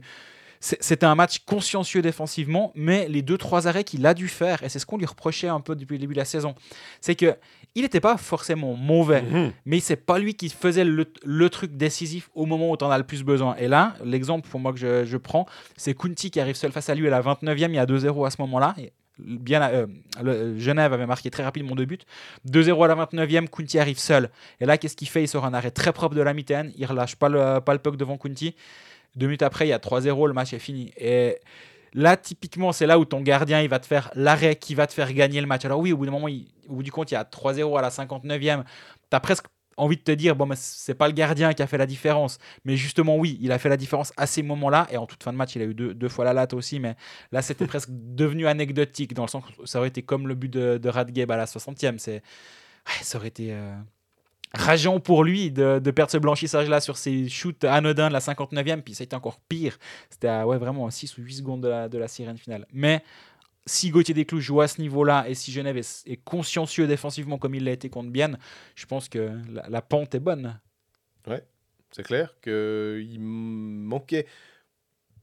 c'était un match consciencieux défensivement, mais les deux trois arrêts qu'il a dû faire, et c'est ce qu'on lui reprochait un peu depuis le début de la saison, c'est que il n'était pas forcément mauvais, Mhm. mais c'est pas lui qui faisait le, le truc décisif au moment où tu en as le plus besoin. Et là, l'exemple pour moi que je, je prends, c'est Kunti qui arrive seul face à lui à la 29e, il y a 2-0 à ce moment-là. Bien, euh, le- Genève avait marqué très rapidement deux buts. 2-0 à la 29e, Kunti arrive seul. Et là, qu'est-ce qu'il fait? Il sort un arrêt très propre de la mitaine. Il relâche pas le, pas le puck devant Kunti. Deux minutes après, il y a 3-0, le match est fini. Et là, typiquement, c'est là où ton gardien, il va te faire l'arrêt qui va te faire gagner le match. Alors oui, au bout d'un moment, au bout du compte, il y a 3-0 à la 59e. Tu as presque envie de te dire, bon, mais c'est pas le gardien qui a fait la différence. Mais justement, oui, il a fait la différence à ces moments-là. Et en toute fin de match, il a eu deux, deux fois la latte aussi. Mais là, c'était presque devenu anecdotique, dans le sens que ça aurait été comme le but de, de Radgeb à la 60e. C'est, ça aurait été euh, rageant pour lui de, de perdre ce blanchissage-là sur ses shoots anodins de la 59e. Puis ça a été encore pire. C'était ouais, vraiment à 6 ou 8 secondes de la, de la sirène finale. Mais si Gauthier Desclous joue à ce niveau-là et si Genève est, consciencieux défensivement comme il l'a été contre Bienne, je pense que la, pente est bonne. C'est clair qu'il manquait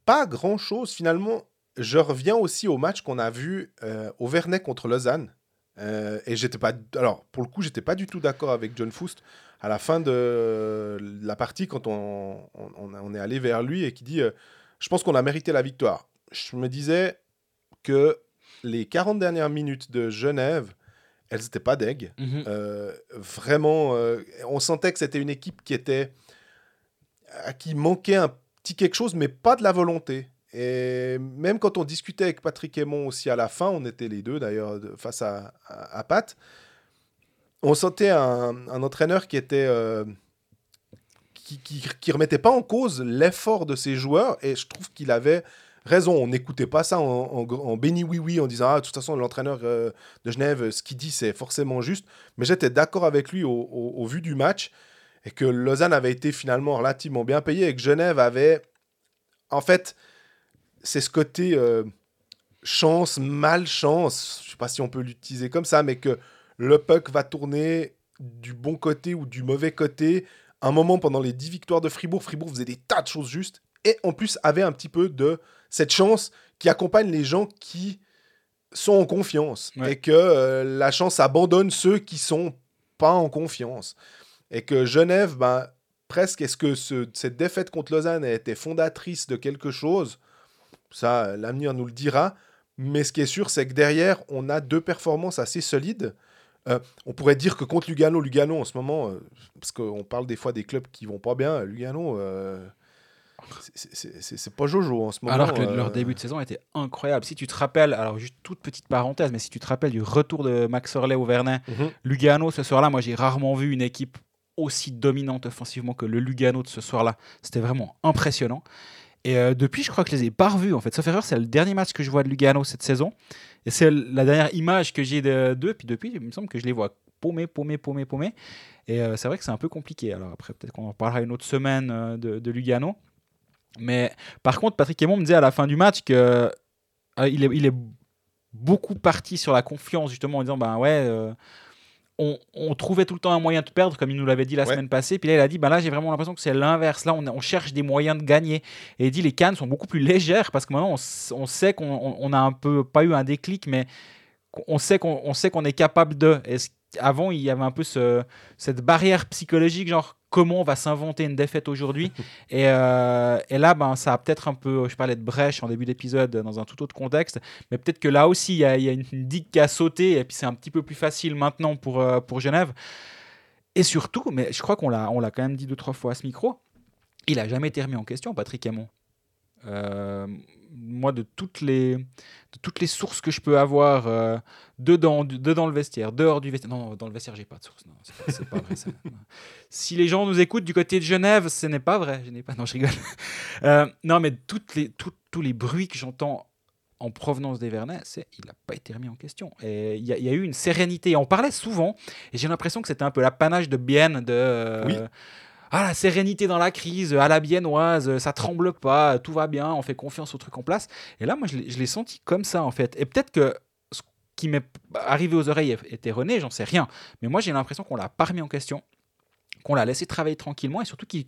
pas grand-chose finalement. Je reviens aussi au match qu'on a vu euh, au Vernet contre Lausanne. Euh, et j'étais pas. Alors, pour le coup, j'étais pas du tout d'accord avec John Foust à la fin de la partie quand on, on, on est allé vers lui et qui dit euh, Je pense qu'on a mérité la victoire. Je me disais que les 40 dernières minutes de Genève, elles n'étaient pas deg. Euh, vraiment, euh, on sentait que c'était une équipe qui était à qui manquait un petit quelque chose, mais pas de la volonté. Et même quand on discutait avec Patrick Aymon aussi à la fin, on était les deux d'ailleurs face à, à, à Pat, on sentait un, un entraîneur qui était euh, qui, qui, qui remettait pas en cause l'effort de ses joueurs, et je trouve qu'il avait raison. On n'écoutait pas ça en, en, béni oui oui en disant ah de toute façon l'entraîneur euh, de Genève ce qu'il dit c'est forcément juste. Mais j'étais d'accord avec lui au vu du match et que Lausanne avait été finalement relativement bien payé et que Genève avait en fait c'est ce côté euh, chance malchance je sais pas si on peut l'utiliser comme ça mais que le puck va tourner du bon côté ou du mauvais côté un moment pendant les 10 victoires de Fribourg Fribourg faisait des tas de choses justes et en plus avait un petit peu de cette chance qui accompagne les gens qui sont en confiance Ouais. et que euh, la chance abandonne ceux qui sont pas en confiance et que Genève, ben, presque, est-ce que ce- cette défaite contre Lausanne a été fondatrice de quelque chose? Ça, l'avenir nous le dira. Mais ce qui est sûr, c'est que derrière, on a deux performances assez solides. Euh, on pourrait dire que contre Lugano, Lugano en ce moment, euh, parce qu'on parle des fois des clubs qui vont pas bien, Lugano, euh, c'est- pas Jojo en ce moment. Alors que euh, leur début de saison était incroyable. Si tu te rappelles, alors juste toute petite parenthèse, mais si tu te rappelles du retour de Max Orley au Vernet, mhm. Lugano ce soir-là, moi j'ai rarement vu une équipe aussi dominante offensivement que le Lugano de ce soir-là. C'était vraiment impressionnant. Et euh, depuis, je crois que je les ai pas revus en fait. Sauf erreur, c'est le dernier match que je vois de Lugano cette saison. Et c'est la dernière image que j'ai de- d'eux. Puis depuis, il me semble que je les vois paumés, paumés, paumés, paumés. Et euh, c'est vrai que c'est un peu compliqué. Alors après, peut-être qu'on en parlera une autre semaine de, de Lugano. Mais par contre, Patrick Aymon me disait à la fin du match que euh, il, est, il est beaucoup parti sur la confiance, justement, en disant ben ouais, euh, on, on trouvait tout le temps un moyen de perdre, comme il nous l'avait dit la Ouais. semaine passée. Puis là, il a dit ben là, j'ai vraiment l'impression que c'est l'inverse. Là, on, on cherche des moyens de gagner. Et il dit les cannes sont beaucoup plus légères parce que maintenant, on, sait qu'on on- on a un peu, pas eu un déclic, mais on sait qu'on qu'on est capable de. Avant, il y avait un peu ce- cette barrière psychologique, genre comment on va s'inventer une défaite aujourd'hui. et, euh, et là, ben, ça a peut-être un peu, je parlais de brèche en début d'épisode dans un tout autre contexte, mais peut-être que là aussi, il y a, il y a une, une digue qui a sauté, et puis c'est un petit peu plus facile maintenant pour, euh, pour Genève. Et surtout, mais je crois qu'on l'a, on l'a quand même dit deux, trois fois à ce micro, il a jamais été remis en question, Patrick Hamon. Euh, moi, de toutes les, de toutes les sources que je peux avoir euh, dedans, du- dedans le vestiaire, dehors du vestiaire. Non, dans le vestiaire, j'ai pas de source. Non, c'est pas, c'est pas vrai. ça. si les gens nous écoutent du côté de Genève, ce n'est pas vrai. Je n'ai pas. Non, je rigole. Euh, non, mais toutes les, tout- tous les bruits que j'entends en provenance des Vernets, il n'a pas été remis en question. Et il y, a- il y a eu une sérénité. On parlait souvent, et j'ai l'impression que c'était un peu l'apanage de Bienne, de euh, Oui. Ah la sérénité dans la crise, à la biennoise, ça tremble pas, tout va bien, on fait confiance au truc en place. Et là, moi, je l'ai senti comme ça en fait. Et peut-être que ce qui m'est arrivé aux oreilles est erroné, j'en sais rien. Mais moi, j'ai l'impression qu'on l'a pas remis en question, qu'on l'a laissé travailler tranquillement, et surtout qu'ils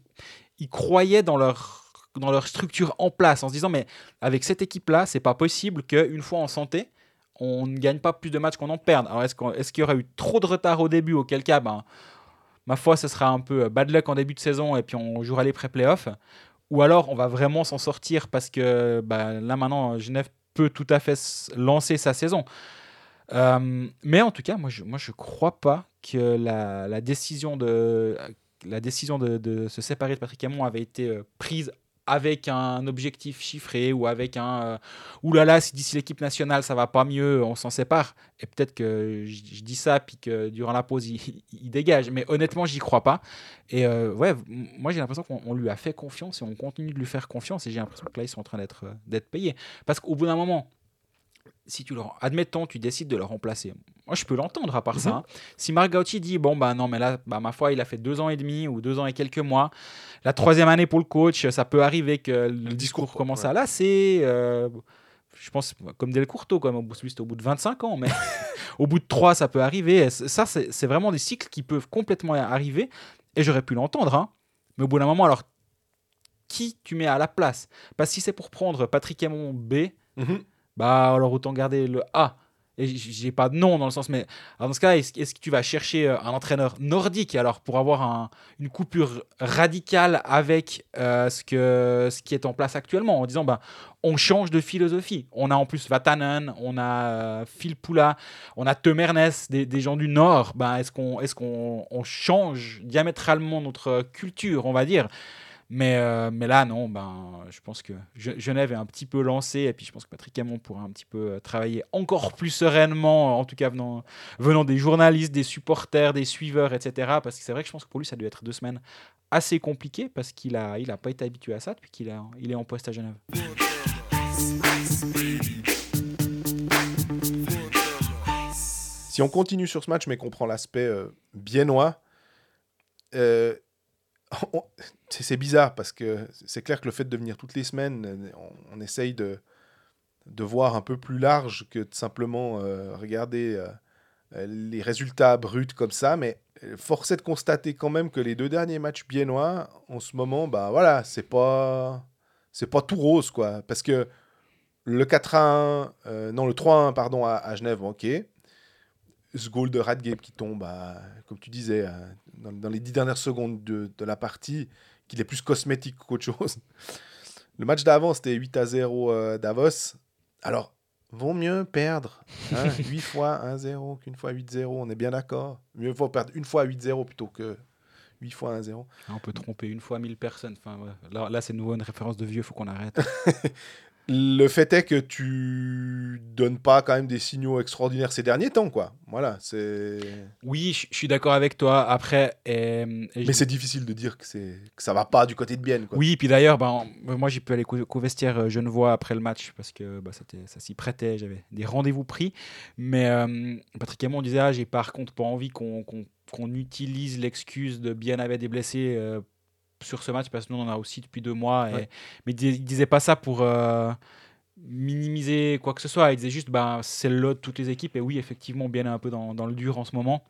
ils croyaient dans leur structure en place en se disant mais avec cette équipe là c'est pas possible qu'une fois en santé on ne gagne pas plus de matchs qu'on en perde alors est-ce qu'il y aurait eu trop de retard au début auquel cas ben, ma foi ce sera un peu euh, bad luck en début de saison et puis on jouera les pré-playoffs. Ou alors on va vraiment s'en sortir parce que bah, là maintenant Genève peut tout à fait lancer sa saison. Euh, mais en tout cas moi je moi je crois pas que la, décision de la décision de se séparer de Patrick Hamon avait été euh, prise avec un objectif chiffré ou avec un euh, oulala si d'ici l'équipe nationale ça va pas mieux on s'en sépare. Et peut-être que je, dis ça puis que durant la pause il, dégage. Mais honnêtement j'y crois pas. Et euh, ouais moi j'ai l'impression qu'on on lui a fait confiance et on continue de lui faire confiance. Et j'ai l'impression que là ils sont en train d'être euh, d'être payés. Parce qu'au bout d'un moment si tu le admettons tu décides de le remplacer moi je peux l'entendre à part ça Mhm. hein. si Marc dit bon bah non mais là bah, ma foi il a fait deux ans et demi ou deux ans et quelques mois la troisième année pour le coach ça peut arriver que le, discours, discours, commence ouais. à lasser euh, je pense comme Del Courto quand même au bout, de 25 ans mais au bout de 3 ça peut arriver Et ça c'est c'est vraiment des cycles qui peuvent complètement arriver et j'aurais pu l'entendre hein. mais au bout d'un moment alors qui tu mets à la place? Parce que si c'est pour prendre Patrick Aymon B Mhm. Bah alors autant garder le A. Et j'ai pas de nom dans le sens, mais alors dans ce cas, est-ce que tu vas chercher euh, un entraîneur nordique alors pour avoir un- une coupure radicale avec euh, ce, que, ce qui est en place actuellement en disant bah, on change de philosophie. On a en plus Vatanen, on a euh, Phil Poula, on a Temernes, des, gens du Nord. Bah, est-ce qu'on est qu'on on change diamétralement notre culture, on va dire? Mais, euh, mais là, non, ben, je pense que Ge- Genève est un petit peu lancé, et puis je pense que Patrick Hamon pourra un petit peu euh, travailler encore plus sereinement, en tout cas venant, venant des journalistes, des supporters, des suiveurs, etc. Parce que c'est vrai que je pense que pour lui, ça doit être deux semaines assez compliquées, parce qu'il n'a il a pas été habitué à ça depuis qu'il il est en poste à Genève. Si on continue sur ce match, mais qu'on prend l'aspect euh, biennois, euh, c'est bizarre parce que c'est clair que le fait de venir toutes les semaines, on, essaye de, de voir un peu plus large que de simplement euh, regarder euh, les résultats bruts comme ça, mais euh, force est de constater quand même que les deux derniers matchs biennois, en ce moment, bah voilà, c'est pas c'est pas tout rose quoi, parce que le 4-1, euh, non le 3-1 pardon à, à Genève, ok, ce goal de Radgate qui tombe, à- comme tu disais, à- dans, dans les dix dernières secondes de, de la partie, qu'il est plus cosmétique qu'autre chose. Le match d'avant, c'était 8 à 0 euh, Davos. Alors, vaut mieux perdre hein, 8 fois 1-0 qu'une fois 8-0, on est bien d'accord. Mieux vaut perdre une fois 8-0 plutôt que 8 fois 1-0. On peut tromper une fois 1000 personnes. Enfin, ouais. Là, là c'est nouveau une référence de vieux, faut qu'on arrête. Le fait est que tu donnes pas quand même des signaux extraordinaires ces derniers temps, quoi. Voilà, c'est. Oui, je suis d'accord avec toi. Après, et Mais c'est difficile de dire que c'est que ça va pas du côté de Bienne, quoi. Oui, puis d'ailleurs, ben, moi j'ai pu aller qu'au qu'au vestiaire euh, Genevois après le match parce que c'était- ça s'y prêtait, j'avais des rendez-vous pris. Mais euh, Patrick Aymon disait ah, j'ai par contre pas envie qu'on utilise l'excuse de bien avait des blessés euh, sur ce match parce que nous on en a aussi depuis deux mois. et- Ouais. Mais il disait, pas ça pour euh, minimiser quoi que ce soit. Il disait juste ben, c'est le lot de toutes les équipes. Et oui, effectivement, bien est un peu dans, dans le dur en ce moment.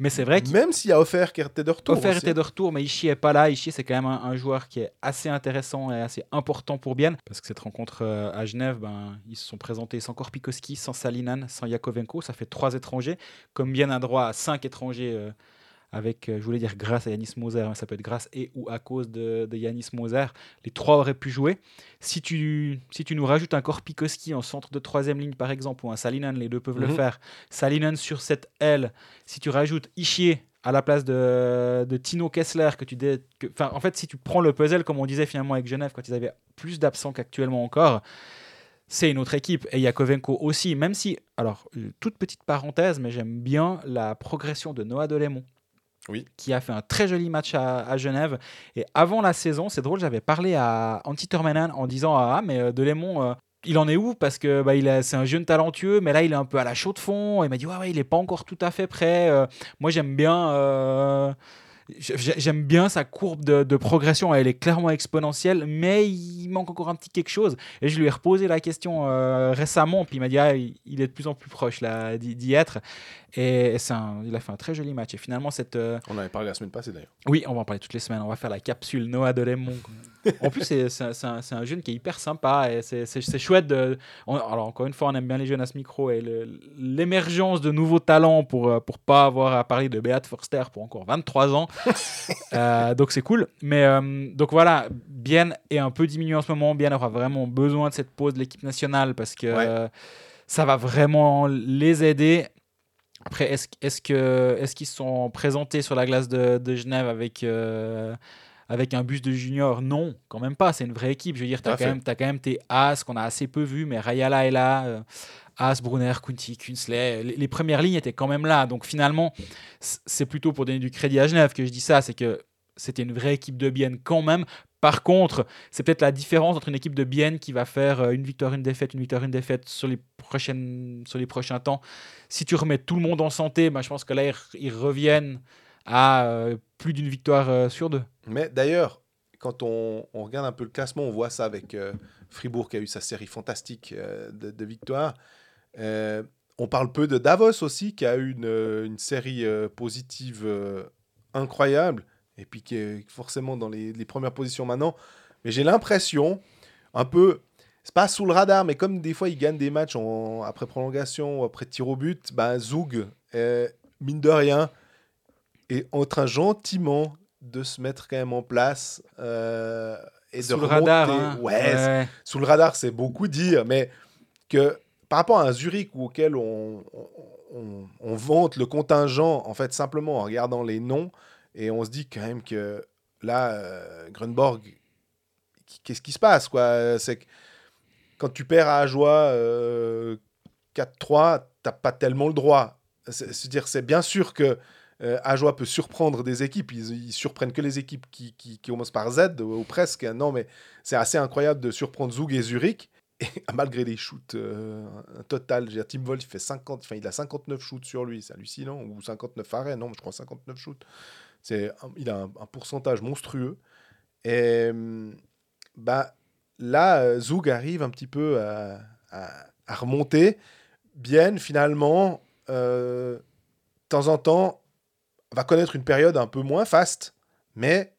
Mais c'est vrai qu'il Même s'il y a offert qui était de retour. Offert était de retour, mais Ishii est pas là. Ishii, c'est quand même un, un joueur qui est assez intéressant et assez important pour Bienne. Parce que cette rencontre euh, à Genève, ben, ils se sont présentés sans Korpikoski, sans Salinan, sans Yakovenko. Ça fait trois étrangers. Comme Bienne a droit à cinq étrangers, euh, avec, euh, je voulais dire grâce à Yanis Moser, mais ça peut être grâce et ou à cause de, de Yanis Moser. Les trois auraient pu jouer. Si tu, si tu nous rajoutes un Korpikoski en centre de troisième ligne, par exemple, ou un Salinan, les deux peuvent le Mhm. faire. Salinan sur cette aile, si tu rajoutes Ishii à la place de, de Tino Kessler, que tu dé- que- en fait, si tu prends le puzzle, comme on disait finalement avec Genève, quand ils avaient plus d'absents qu'actuellement encore, c'est une autre équipe. Et Yakovenko aussi, même si, alors, euh, toute petite parenthèse, mais j'aime bien la progression de Noah Delémont. Qui a fait un très joli match à, Genève. Et avant la saison, c'est drôle, j'avais parlé à Antti Termenan en disant Ah, mais euh, Delémont, euh, il en est où? Parce que bah, c'est un jeune talentueux, mais là, il est un peu à la chaux de fond. Il m'a dit Ouais, ouais, il n'est pas encore tout à fait prêt. Euh, moi, j'aime bien. j'ai- J'aime bien sa courbe de, de progression, elle est clairement exponentielle, mais il manque encore un petit quelque chose. Et je lui ai reposé la question récemment, puis il m'a dit ah, il est de plus en plus proche d'y être. Et un- il a fait un très joli match. Et finalement, cette, euh, On en avait parlé la semaine passée d'ailleurs. oui, on va en parler toutes les semaines. On va faire la capsule Noah Delémont. en plus, c'est un, un- jeune qui est hyper sympa et c'est- chouette. De... on- alors, encore une fois, on aime bien les jeunes à ce micro et l'émergence de nouveaux talents pour euh, pour pas avoir à parler de Beat Forster pour encore 23 ans. Euh, donc, c'est cool. Mais euh, donc voilà, Bien est un peu diminué en ce moment. Bien aura vraiment besoin de cette pause de l'équipe nationale parce que Ouais. ça va vraiment les aider. Après, est-ce est que est-ce qu'ils se sont présentés sur la glace de, de Genève avec euh, avec un bus de junior? Non, quand même pas. C'est une vraie équipe. Je veux dire, tu as, fait. quand même- t'as quand même tes As qu'on a assez peu vus, mais Rayala est là. euh, As, Brunner, Kunti, Kunsley. Les, les premières lignes étaient quand même là. Donc finalement, c'est plutôt pour donner du crédit à Genève que je dis ça. C'est que c'était une vraie équipe de Bienne quand même. Par contre, c'est peut-être la différence entre une équipe de Bienne qui va faire euh, une victoire, une défaite, une victoire, une défaite sur les, prochaines, sur les prochains temps. Si tu remets tout le monde en santé, bah, je pense que là, ils, re- ils reviennent à euh, plus d'une victoire euh, sur deux. Mais d'ailleurs, quand on, regarde un peu le classement, on voit ça avec Fribourg qui a eu sa série fantastique de, victoires. On parle peu de Davos aussi, qui a eu une, série positive incroyable, et puis qui est forcément dans les, les premières positions maintenant. Mais j'ai l'impression, un peu, c'est pas sous le radar, mais comme des fois ils gagnent des matchs en- après prolongation ou après tir au but, bah, Zoug, euh, mine de rien, est en train gentiment de se mettre quand même en place. euh, et Sous de le radar. hein. Ouais, Ouais. sous le radar, c'est beaucoup dire, mais que par rapport à un Zurich auquel on, on, on- on vante le contingent, en fait, simplement en regardant les noms, et on se dit quand même que là, euh, Grunborg, qu'est-ce qui se passe, quoi? C'est que quand tu perds à Ajoie euh, 4-3, t'as pas tellement le droit. C'est- C'est-à-dire, c'est bien sûr que euh, Ajoie peut surprendre des équipes. Ils, ils surprennent que les équipes qui, qui, qui commencent par Z, ou, presque. Non, mais c'est assez incroyable de surprendre Zug et Zurich. Et malgré les shoots, euh, un total, dire, Tim Wolf, il, fait 50, enfin, il a 59 shoots sur lui, c'est hallucinant. Ou 59 arrêts, non, je crois 59 shoots. C'est, il a un, pourcentage monstrueux. Et hum, bah, là, Zug arrive un petit peu à, remonter. Bien, finalement, euh, de temps en temps, va connaître une période un peu moins faste, mais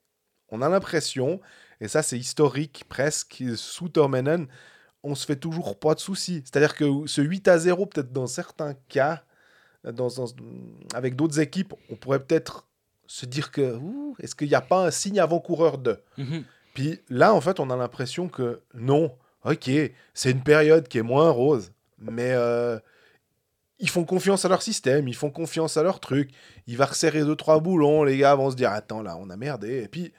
on a l'impression, et ça c'est historique presque, sous Tormenen, on se fait toujours pas de soucis. C'est-à-dire que ce 8 à 0, peut-être dans certains cas, dans- avec d'autres équipes, on pourrait peut-être se dire que est-ce qu'il n'y a pas un signe avant-coureur de? Mhm. Puis là, en fait, on a l'impression que non, ok, c'est une période qui est moins rose, mais euh, ils font confiance à leur système, ils font confiance à leur truc. Il va resserrer deux, trois boulons, les gars vont se dire Attends, là, on a merdé. Et puis,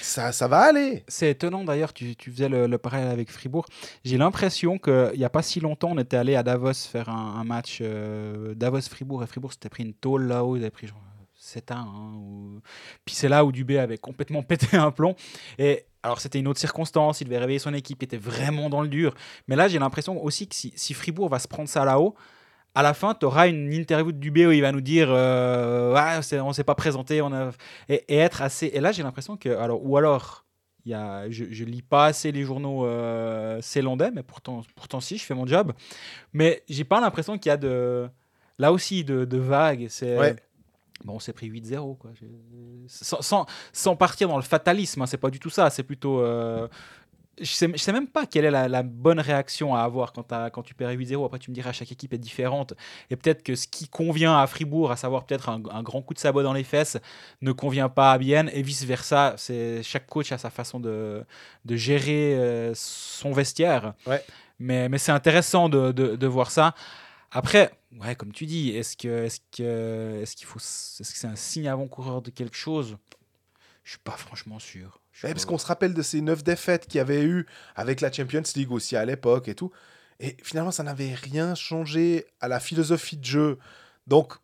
ça, ça va aller. C'est étonnant d'ailleurs, tu, tu faisais le, le parallèle avec Fribourg. J'ai l'impression qu'il n'y a pas si longtemps, on était allé à Davos faire un, un match euh, Davos-Fribourg et Fribourg s'était pris une tôle là-haut, ils avaient pris genre 7 1. hein, ou- Puis c'est là où Dubé avait complètement pété un plomb. Et alors c'était une autre circonstance, il devait réveiller son équipe, il était vraiment dans le dur. Mais là j'ai l'impression aussi que si, si Fribourg va se prendre ça là-haut, à la fin, tu auras une interview de Dubé où il va nous dire euh, Ah, c'est- on s'est pas présenté, on et, être assez. Et là, j'ai l'impression que. Alors, ou alors, y a, je, je lis pas assez les journaux euh, mais pourtant, pourtant, si, je fais mon job. Mais j'ai pas l'impression qu'il y a de. Là aussi, de, de vagues. C'est. Ouais. Bon, on s'est pris 8-0, quoi. Sans, sans, sans partir dans le fatalisme, hein, c'est pas du tout ça. C'est plutôt. euh, je sais, je sais même pas quelle est la, la bonne réaction à avoir quand, tu perds 8-0. Après, tu me diras, chaque équipe est différente. Et peut-être que ce qui convient à Fribourg, à savoir peut-être un, un grand coup de sabot dans les fesses, ne convient pas à Bienne et vice-versa. C'est, chaque coach a sa façon de, de gérer euh, son vestiaire. Ouais. Mais, mais c'est intéressant de, de- de voir ça. Après, ouais, comme tu dis, est-ce que, est-ce que, est-ce qu'il faut, est-ce que c'est un signe avant-coureur de quelque chose? Je suis pas franchement sûr. Ouais, parce qu'on se rappelle de ces neuf défaites qu'il y avait eu avec la Champions League aussi à l'époque et tout. Et finalement, ça n'avait rien changé à la philosophie de jeu. Donc,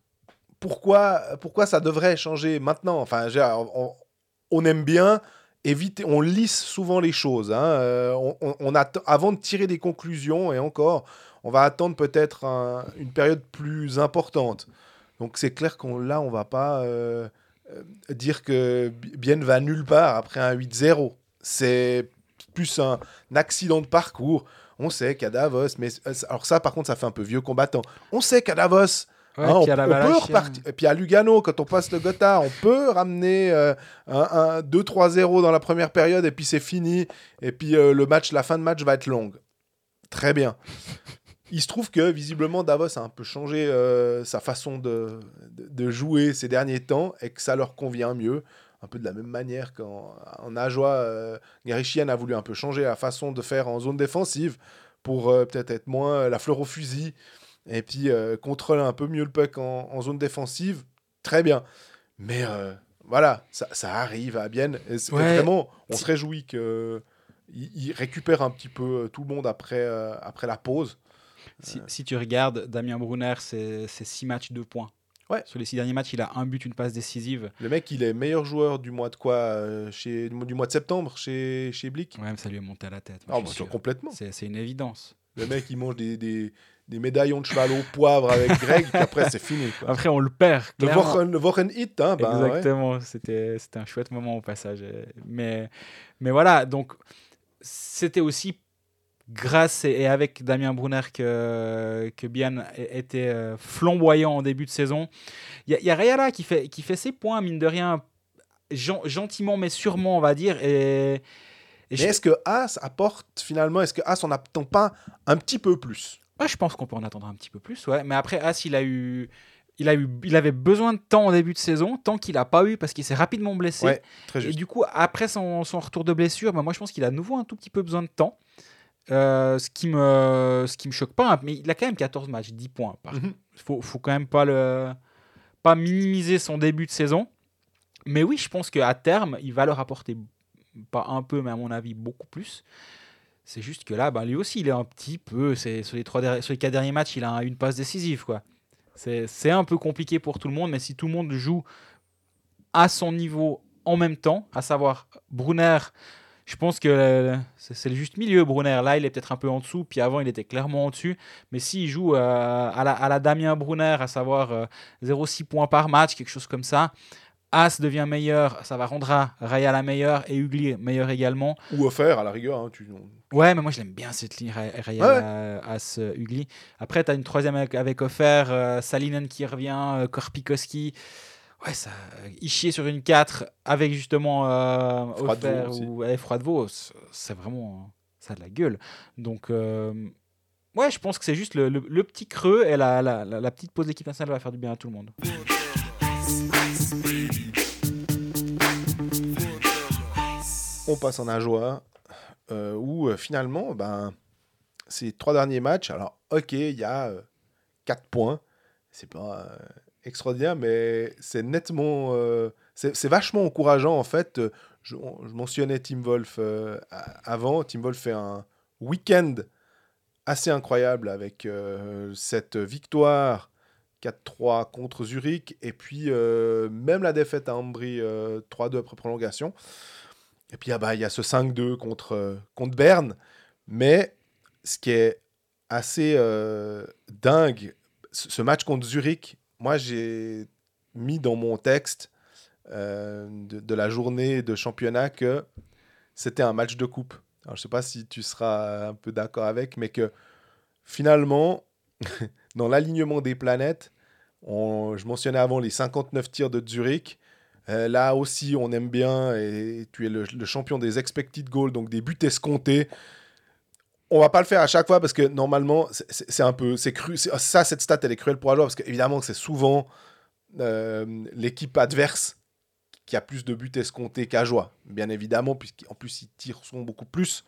pourquoi, pourquoi ça devrait changer maintenant? Enfin, on, on aime bien éviter, on lisse souvent les choses. hein. Euh, on, on- avant de tirer des conclusions, et encore, on va attendre peut-être un- une période plus importante. Donc, c'est clair qu'on là, on va pas. euh, euh, dire que Bien va nulle part après un 8-0. C'est plus un, un accident de parcours. On sait qu'à Davos, mais euh, alors ça, par contre, ça fait un peu vieux combattant. On sait qu'à Davos, Ouais, hein, on, à peut repartir. Et puis à Lugano, quand on passe le Gotthard, on peut ramener euh, un, un 2-3-0 dans la première période et puis c'est fini. Et puis euh, le match, la fin de match va être longue. Très bien. Il se trouve que visiblement Davos a un peu changé euh, sa façon de, de, de jouer ces derniers temps et que ça leur convient mieux. Un peu de la même manière qu'en en Ajoie, euh, a voulu un peu changer la façon de faire en zone défensive pour euh, peut-être être moins euh, la fleur au fusil et puis contrôler un peu mieux le puck en, en zone défensive. Très bien. Mais voilà, ça, ça arrive à Bienne. Et Ouais. vraiment, on se réjouit qu'il il récupère un petit peu tout le monde après, après la pause. Si, si tu regardes, Damien Brunner, c'est c'est six matchs, deux points. Ouais. Sur les six derniers matchs, il a un but, une passe décisive. Le mec, il est meilleur joueur du mois de quoi euh, chez, Du mois de septembre chez, chez Blick Ouais, mais ça lui est monté à la tête. Ah, moi, bah, complètement. C'est une évidence. Le mec, il mange des, des, des médaillons de cheval au poivre avec Greg, puis après, c'est fini. quoi. Après, on le perd. Le. Wochen, le Wochen Hit, hein, bah. Exactement, c'était c'était un chouette moment au passage. euh, Mais, mais voilà, donc c'était aussi grâce et, avec Damien Brunner que, que Bian était euh, flamboyant en début de saison. Il y, y a Rayala qui fait, qui fait ses points, mine de rien, gen- gentiment mais sûrement, on va dire. Et, et Mais je, est-ce que As apporte finalement, est-ce que As on n'attend pas un petit peu plus? Ouais, je pense qu'on peut en attendre un petit peu plus. Ouais. Mais après, As, il a eu. Il, a eu, il avait besoin de temps en début de saison, tant qu'il n'a pas eu parce qu'il s'est rapidement blessé. Ouais, très Et du coup, après son, son retour de blessure, bah, moi je pense qu'il a à nouveau un tout petit peu besoin de temps. Euh, ce qui me ce qui me choque pas, mais il a quand même 14 matchs, 10 points. Il Mhm. faut, faut quand même pas le pas minimiser son début de saison. Mais oui, je pense qu'à terme, il va leur apporter pas un peu, mais à mon avis beaucoup plus. C'est juste que là, bah, lui aussi, il est un petit peu. C'est sur les trois sur les quatre derniers matchs, il a une passe décisive, quoi. C'est c'est un peu compliqué pour tout le monde, mais si tout le monde joue à son niveau en même temps, à savoir Brunner, je pense que euh, c'est le juste milieu, Brunner. Là, il est peut-être un peu en dessous, puis avant, il était clairement en dessus. Mais s'il joue euh, à, la, à la Damien Brunner, à savoir euh, 0,6 points par match, quelque chose comme ça, As devient meilleur, ça va rendre Raya la meilleure et Ugly meilleur également. Ou offert à la rigueur. hein, tu... Ouais, mais moi je l'aime bien cette ligne Ra- Raya Ouais, la- As euh, Ugly. Après, tu as une troisième avec, avec Offert, euh, Salinen qui revient, euh, Korpikoski. Ouais, ça, Ishier sur une 4 avec justement euh, Offert ou ouais, c'est- c'est vraiment. Ça a de la gueule. Donc, euh, ouais, je pense que c'est juste le, le- le petit creux et la, la, la- la petite pause d'équipe nationale va faire du bien à tout le monde. On passe en Ajoie, euh, où euh, finalement, ben, ces trois derniers matchs, alors ok, il y a 4 points, c'est pas extraordinaire, mais c'est nettement, euh, c'est vachement encourageant en fait. Je, on- je mentionnais Tim Wolf euh, avant, Tim Wolf fait un week-end assez incroyable avec cette victoire 4-3 contre Zurich, et puis euh, même la défaite à Ambry euh, 3-2 après prolongation. Et puis ah bah, il y a ce 5-2 contre, contre Berne. Mais ce qui est assez dingue, ce match contre Zurich, moi j'ai mis dans mon texte euh, de, la journée de championnat que c'était un match de coupe. Je sais pas si tu seras un peu d'accord avec, mais que finalement, dans l'alignement des planètes, je mentionnais avant les 59 tirs de Zurich. Euh, là aussi, on aime bien, et tu es le champion des expected goals, donc des buts escomptés. On va pas le faire à chaque fois parce que normalement, c'est- un peu. c'est cru. c'est- Ça, cette stat, elle est cruelle pour Ajoie parce qu'évidemment, c'est souvent euh, l'équipe adverse qui a plus de buts escomptés qu'Ajoie, bien évidemment, puisqu'en plus, ils tirent sont beaucoup plus.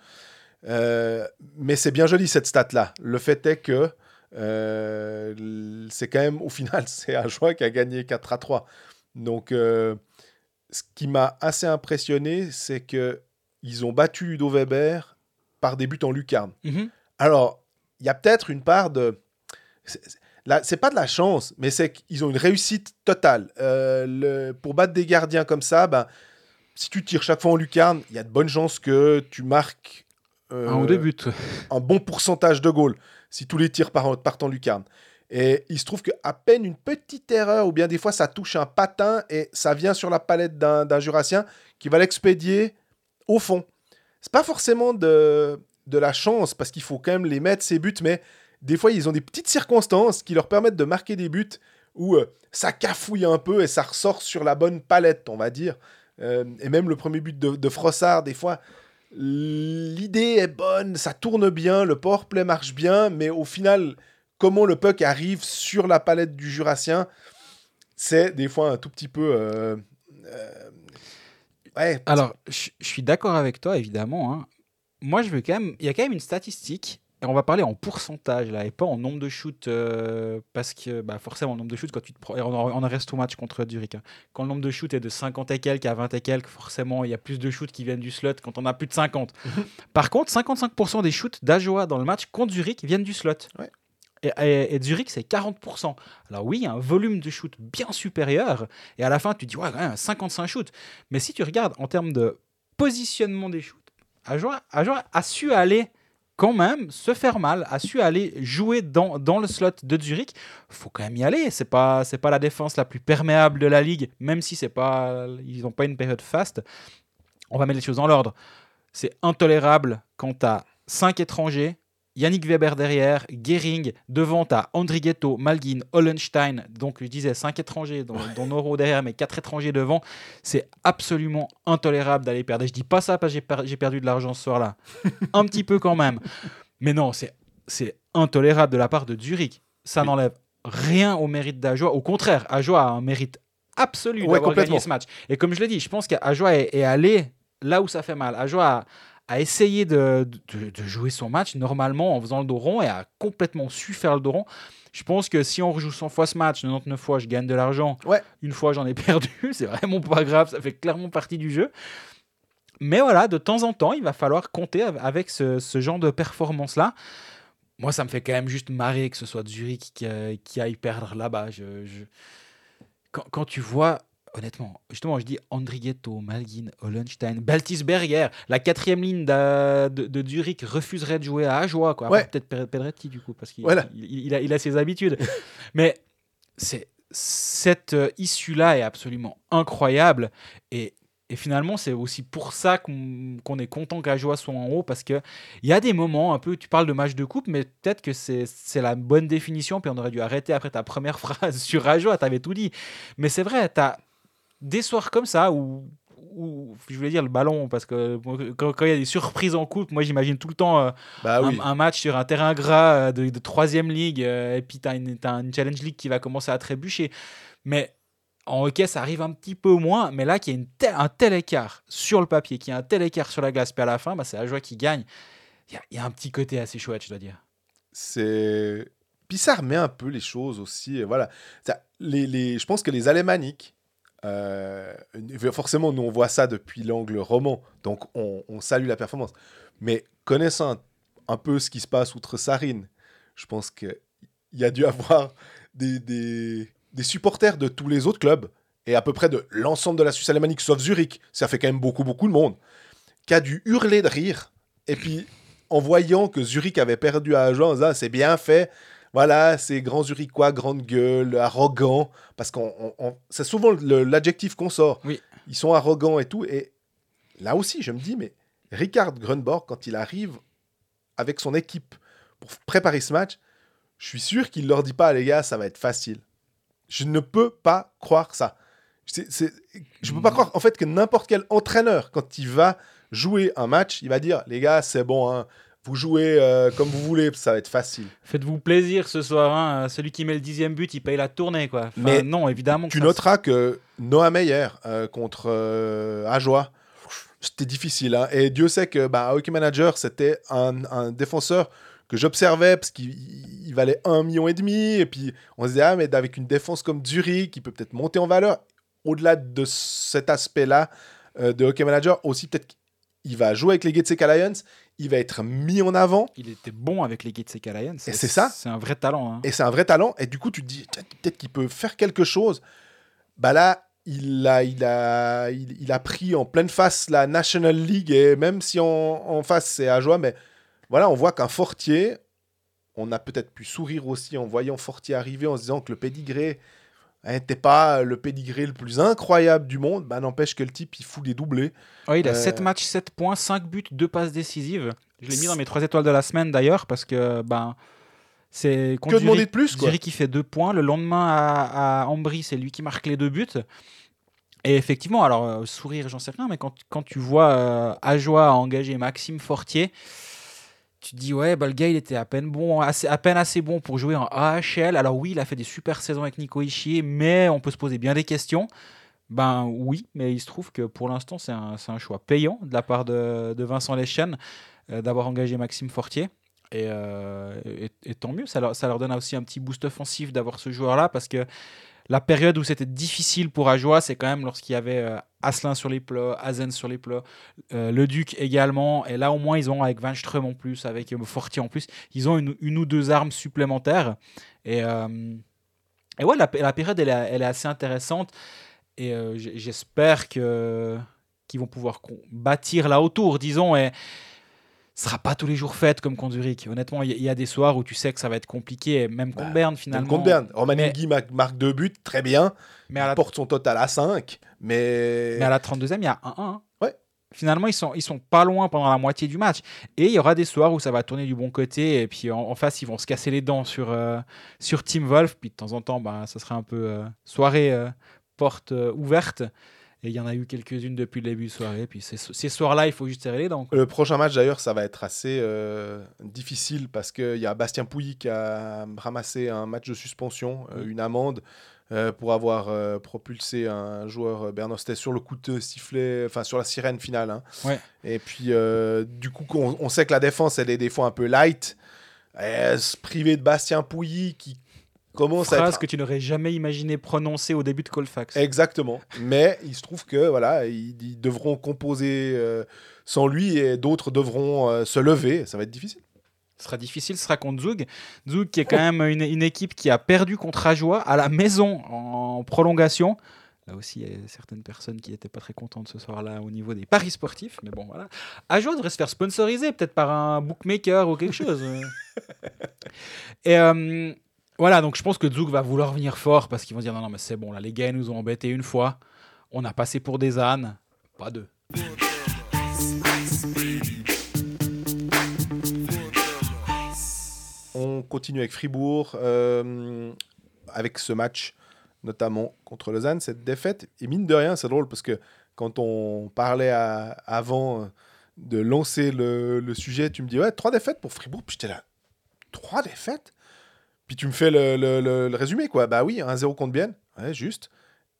Euh, mais c'est bien joli cette stat-là. Le fait est que euh, c'est quand même, au final, c'est Ajoie qui a gagné 4 à 3. Donc, ce qui m'a assez impressionné, c'est que ils ont battu Ludo Weber par des buts en lucarne. Mhm. Alors, il y a peut-être une part de. c'est- pas de la chance, mais c'est qu'ils ont une réussite totale. Euh, le- pour battre des gardiens comme ça, ben, si tu tires chaque fois en lucarne, il y a de bonnes chances que tu marques euh, Un bon pourcentage de goals si tous les tirs partent, en lucarne. Et il se trouve qu'à peine une petite erreur, ou bien des fois ça touche un patin et ça vient sur la palette d'un d'un jurassien qui va l'expédier au fond. C'est pas forcément de, de la chance parce qu'il faut quand même les mettre ces buts, mais des fois ils ont des petites circonstances qui leur permettent de marquer des buts où euh, ça cafouille un peu et ça ressort sur la bonne palette, on va dire. Euh, et même le premier but de, de Frossard, des fois, l'idée est bonne, ça tourne bien, le powerplay marche bien, mais au final, comment le puck arrive sur la palette du Jurassien, c'est des fois un tout petit peu. euh, ouais, Alors, je suis d'accord avec toi, évidemment. hein. Moi, je veux quand même. Il y a quand même une statistique. Et on va parler en pourcentage là, et pas en nombre de shoots, euh, parce que bah, forcément, le nombre de shoots, quand tu te on, en, on en reste au match contre Zurich, hein. quand le nombre de shoots est de 50 et quelques à 20 et quelques, forcément, il y a plus de shoots qui viennent du slot quand on a plus de 50. Par contre, 55% des shoots d'Ajoa dans le match contre Zurich viennent du slot. Ouais. Et, Zurich, c'est 40%. Alors oui, un volume de shoot bien supérieur, et à la fin, tu dis, ouais, quand même, 55 shoots. Mais si tu regardes en termes de positionnement des shoots, Ajoa, a su aller quand même se faire mal, a su aller jouer dans, dans le slot de Zurich. faut quand même y aller. C'est pas pas la défense la plus perméable de la ligue, même si c'est pas ils n'ont pas une période faste. On va mettre les choses dans l'ordre. C'est intolérable quand tu as 5 étrangers, Yannick Weber derrière, Gehring, devant as Andrighetto, Malguin, Hollenstein, donc je disais 5 étrangers, dont, dont Noro derrière, mais 4 étrangers devant. C'est absolument intolérable d'aller perdre. Et je dis pas ça parce que j'ai per- j'ai perdu de l'argent ce soir-là. Un petit peu quand même. Mais non, c'est intolérable de la part de Zurich. Ça Oui. n'enlève rien au mérite d'Ajoa. Au contraire, Ajoa a un mérite absolu Ouais, d'avoir gagné ce match. Et comme je l'ai dit, je pense qu'Ajoa est, est allé là où ça fait mal. Ajoa a, a essayé de, de- de jouer son match normalement en faisant le dos rond et a complètement su faire le dos rond. Je pense que si on rejoue 100 fois ce match, 99 fois, je gagne de l'argent. Ouais. Une fois, j'en ai perdu. C'est vraiment pas grave. Ça fait clairement partie du jeu. Mais voilà, de temps en temps, il va falloir compter av- avec ce, ce genre de performance-là. Moi, ça me fait quand même juste marrer que ce soit Zurich qui, euh, qui aille perdre là-bas. Je, je- Quand, quand tu vois, honnêtement, justement, je dis Andrighetto, Malgin, Hollenstein, Baltisberger, la quatrième ligne de, de Zurich refuserait de jouer à Ajoie. Quoi. Ouais. Peut-être Pe- Pedretti, du coup, parce qu'il Voilà. il, il a, il a ses habitudes. Mais c'est cette euh, issue-là est absolument incroyable. Et, et finalement, c'est aussi pour ça qu'on est content qu'Ajoa soit en haut, parce qu'il y a des moments un peu, tu parles de match de coupe, mais peut-être que c'est c'est la bonne définition, puis on aurait dû arrêter après ta première phrase sur Ajoa, t'avais tout dit. Mais c'est vrai, t'as des soirs comme ça où, où- je voulais dire le ballon, parce que quand il y a des surprises en coupe, moi j'imagine tout le temps euh, bah oui. un, match sur un terrain gras euh, de, de troisième ligue, euh, et puis tu as une, t'as une challenge league qui va commencer à trébucher. Mais en hockey, ça arrive un petit peu moins. Mais là, qu'il y a une tel- un tel écart sur le papier, qu'il y a un tel écart sur la glace, puis à la fin, bah, c'est la joie qui gagne. Il y a- il y, a un petit côté assez chouette, je dois dire. c'est puis ça remet un peu les choses aussi voilà Ça, les, les- je pense que les alémaniques euh, forcément nous on voit ça depuis l'angle roman donc on, on salue la performance mais connaissant un, peu ce qui se passe outre Sarine je pense que il y a dû avoir des, des, supporters de tous les autres clubs et à peu près de l'ensemble de la Suisse alémanique sauf Zurich ça fait quand même beaucoup beaucoup de monde qui a dû hurler de rire et puis en voyant que Zurich avait perdu à Agen, en disant, c'est bien fait. Voilà, c'est grand Zurichois, grande gueule, arrogant. Parce qu'on, on- on- c'est souvent l'adjectif qu'on sort. Oui. Ils sont arrogants et tout. Et là aussi, je me dis, mais Ricard Grunborg, quand il arrive avec son équipe pour préparer ce match, je suis sûr qu'il leur dit pas, les gars, ça va être facile. Je ne peux pas croire ça. Je peux pas Mm. croire, en fait, que n'importe quel entraîneur, quand il va jouer un match, il va dire, les gars, c'est bon, hein, vous jouez euh, comme vous voulez, ça va être facile. Faites-vous plaisir ce soir. hein. Celui qui met le dixième but, il paye la tournée. Quoi. Enfin, Mais non, évidemment. que Tu ça- noteras que Noah Meyer euh, contre euh, Ajoie, c'était difficile. hein. Et Dieu sait que bah, Hockey Manager, c'était un, un défenseur que j'observais parce qu'il il valait 1 million et demi. Et puis on se disait, ah, mais avec une défense comme Zurich, qui peut peut-être monter en valeur. Au-delà de cet aspect-là euh, de hockey manager, aussi peut-être qu'il va jouer avec les Getsek Lions, il va être mis en avant. Il était bon avec les Getsek Lions. Et c'est ça. C'est un vrai talent. hein. Et c'est un vrai talent. Et du coup, tu te dis, peut-être qu'il peut faire quelque chose. Bah là, il a, il, a, il, il a pris en pleine face la National League. Et même si en, en face, c'est à joie, mais voilà, on voit qu'un Fortier, on a peut-être pu sourire aussi en voyant Fortier arriver, en se disant que le pédigré n'était pas le pédigré le plus incroyable du monde. Bah, n'empêche que le type, il fout des doublés. Ouais, il a Euh, 7 matchs, 7 points, 5 buts, 2 passes décisives. Je l'ai mis dans mes 3 étoiles de la semaine d'ailleurs parce que ben, c'est Que demander de plus, quoi qui fait 2 points. Le lendemain à, à Ambry, c'est lui qui marque les deux buts. Et effectivement, alors euh, sourire, j'en sais rien, mais quand, quand tu vois euh, Ajoie engager Maxime Fortier, tu te dis ouais, bah, le gars il était à peine bon, assez, à peine assez bon pour jouer en AHL. Alors oui, il a fait des super saisons avec Nico Ishier, mais on peut se poser bien des questions. Ben oui, mais il se trouve que pour l'instant c'est un, choix payant de la part de, Vincent Leschen euh, d'avoir engagé Maxime Fortier. Et, euh, et- tant mieux, ça leur, ça leur donne aussi un petit boost offensif d'avoir ce joueur-là parce que la période où c'était difficile pour Ajoie, c'est quand même lorsqu'il y avait euh, Asselin sur les plats, Hazen sur les plats, euh, le Duc également. Et là, au moins, ils ont avec Van Ström en plus, avec euh, Fortier en plus, ils ont une, ou deux armes supplémentaires. Et, euh, ouais, la, période, elle, est- assez intéressante. Et euh, j'espère qu'ils vont pouvoir bâtir là autour, disons. Et sera pas tous les jours fait comme contre Zurich. Honnêtement, il y, a des soirs où tu sais que ça va être compliqué, même contre Bah, Berne Même finalement. contre Berne. Roman mais- marque, deux buts, très bien. Mais à il la porte son total à 5. Mais, Mais à la 32e, il y a 1-1. Ouais. Finalement, ils sont, ils sont pas loin pendant la moitié du match. Et il y aura des soirs où ça va tourner du bon côté. Et puis en, en face, ils vont se casser les dents sur, euh, sur Team Wolf. Puis de temps en temps, bah, ça sera un peu euh, soirée euh, porte ouverte. Et il y en a eu quelques-unes depuis le début de soirée. Puis ces, ces soirs-là, il faut juste serrer les dents. quoi. Le prochain match, d'ailleurs, ça va être assez euh, difficile parce qu'il y a Bastien Pouilly qui a ramassé un match de suspension, euh, une amende, euh, pour avoir euh, propulsé un joueur euh, bernostais sur le coup de sifflet, enfin sur la sirène finale. hein. Ouais. Et puis, du coup, on, on sait que la défense, elle est des fois un peu light. Et se priver de Bastien Pouilly qui commence à Phrase être que tu n'aurais jamais imaginé prononcer au début de Colfax. Exactement. Mais il se trouve que voilà, ils, ils devront composer euh, sans lui et d'autres devront euh, se lever. Ça va être difficile. Ce sera difficile, ce sera contre Zug. Zug qui est quand même une, une équipe qui a perdu contre Ajoie à la maison en prolongation. Là aussi, il y a certaines personnes qui n'étaient pas très contentes ce soir-là au niveau des paris sportifs. Mais bon, voilà. Ajoie devrait se faire sponsoriser peut-être par un bookmaker ou quelque chose. Et euh, voilà, donc je pense que Zug va vouloir venir fort parce qu'ils vont dire non, non, mais c'est bon, là, les gars ils nous ont embêtés une fois. On a passé pour des ânes, pas deux. On continue avec Fribourg, euh, avec ce match notamment contre Lausanne, cette défaite. Et mine de rien, c'est drôle parce que quand on parlait à- avant euh, de lancer le, le sujet, tu me dis ouais, trois défaites pour Fribourg. Puis j'étais là, trois défaites? Puis tu me fais le, le- le- le résumé, quoi. Bah oui, 1-0 contre Bienne, ouais, juste.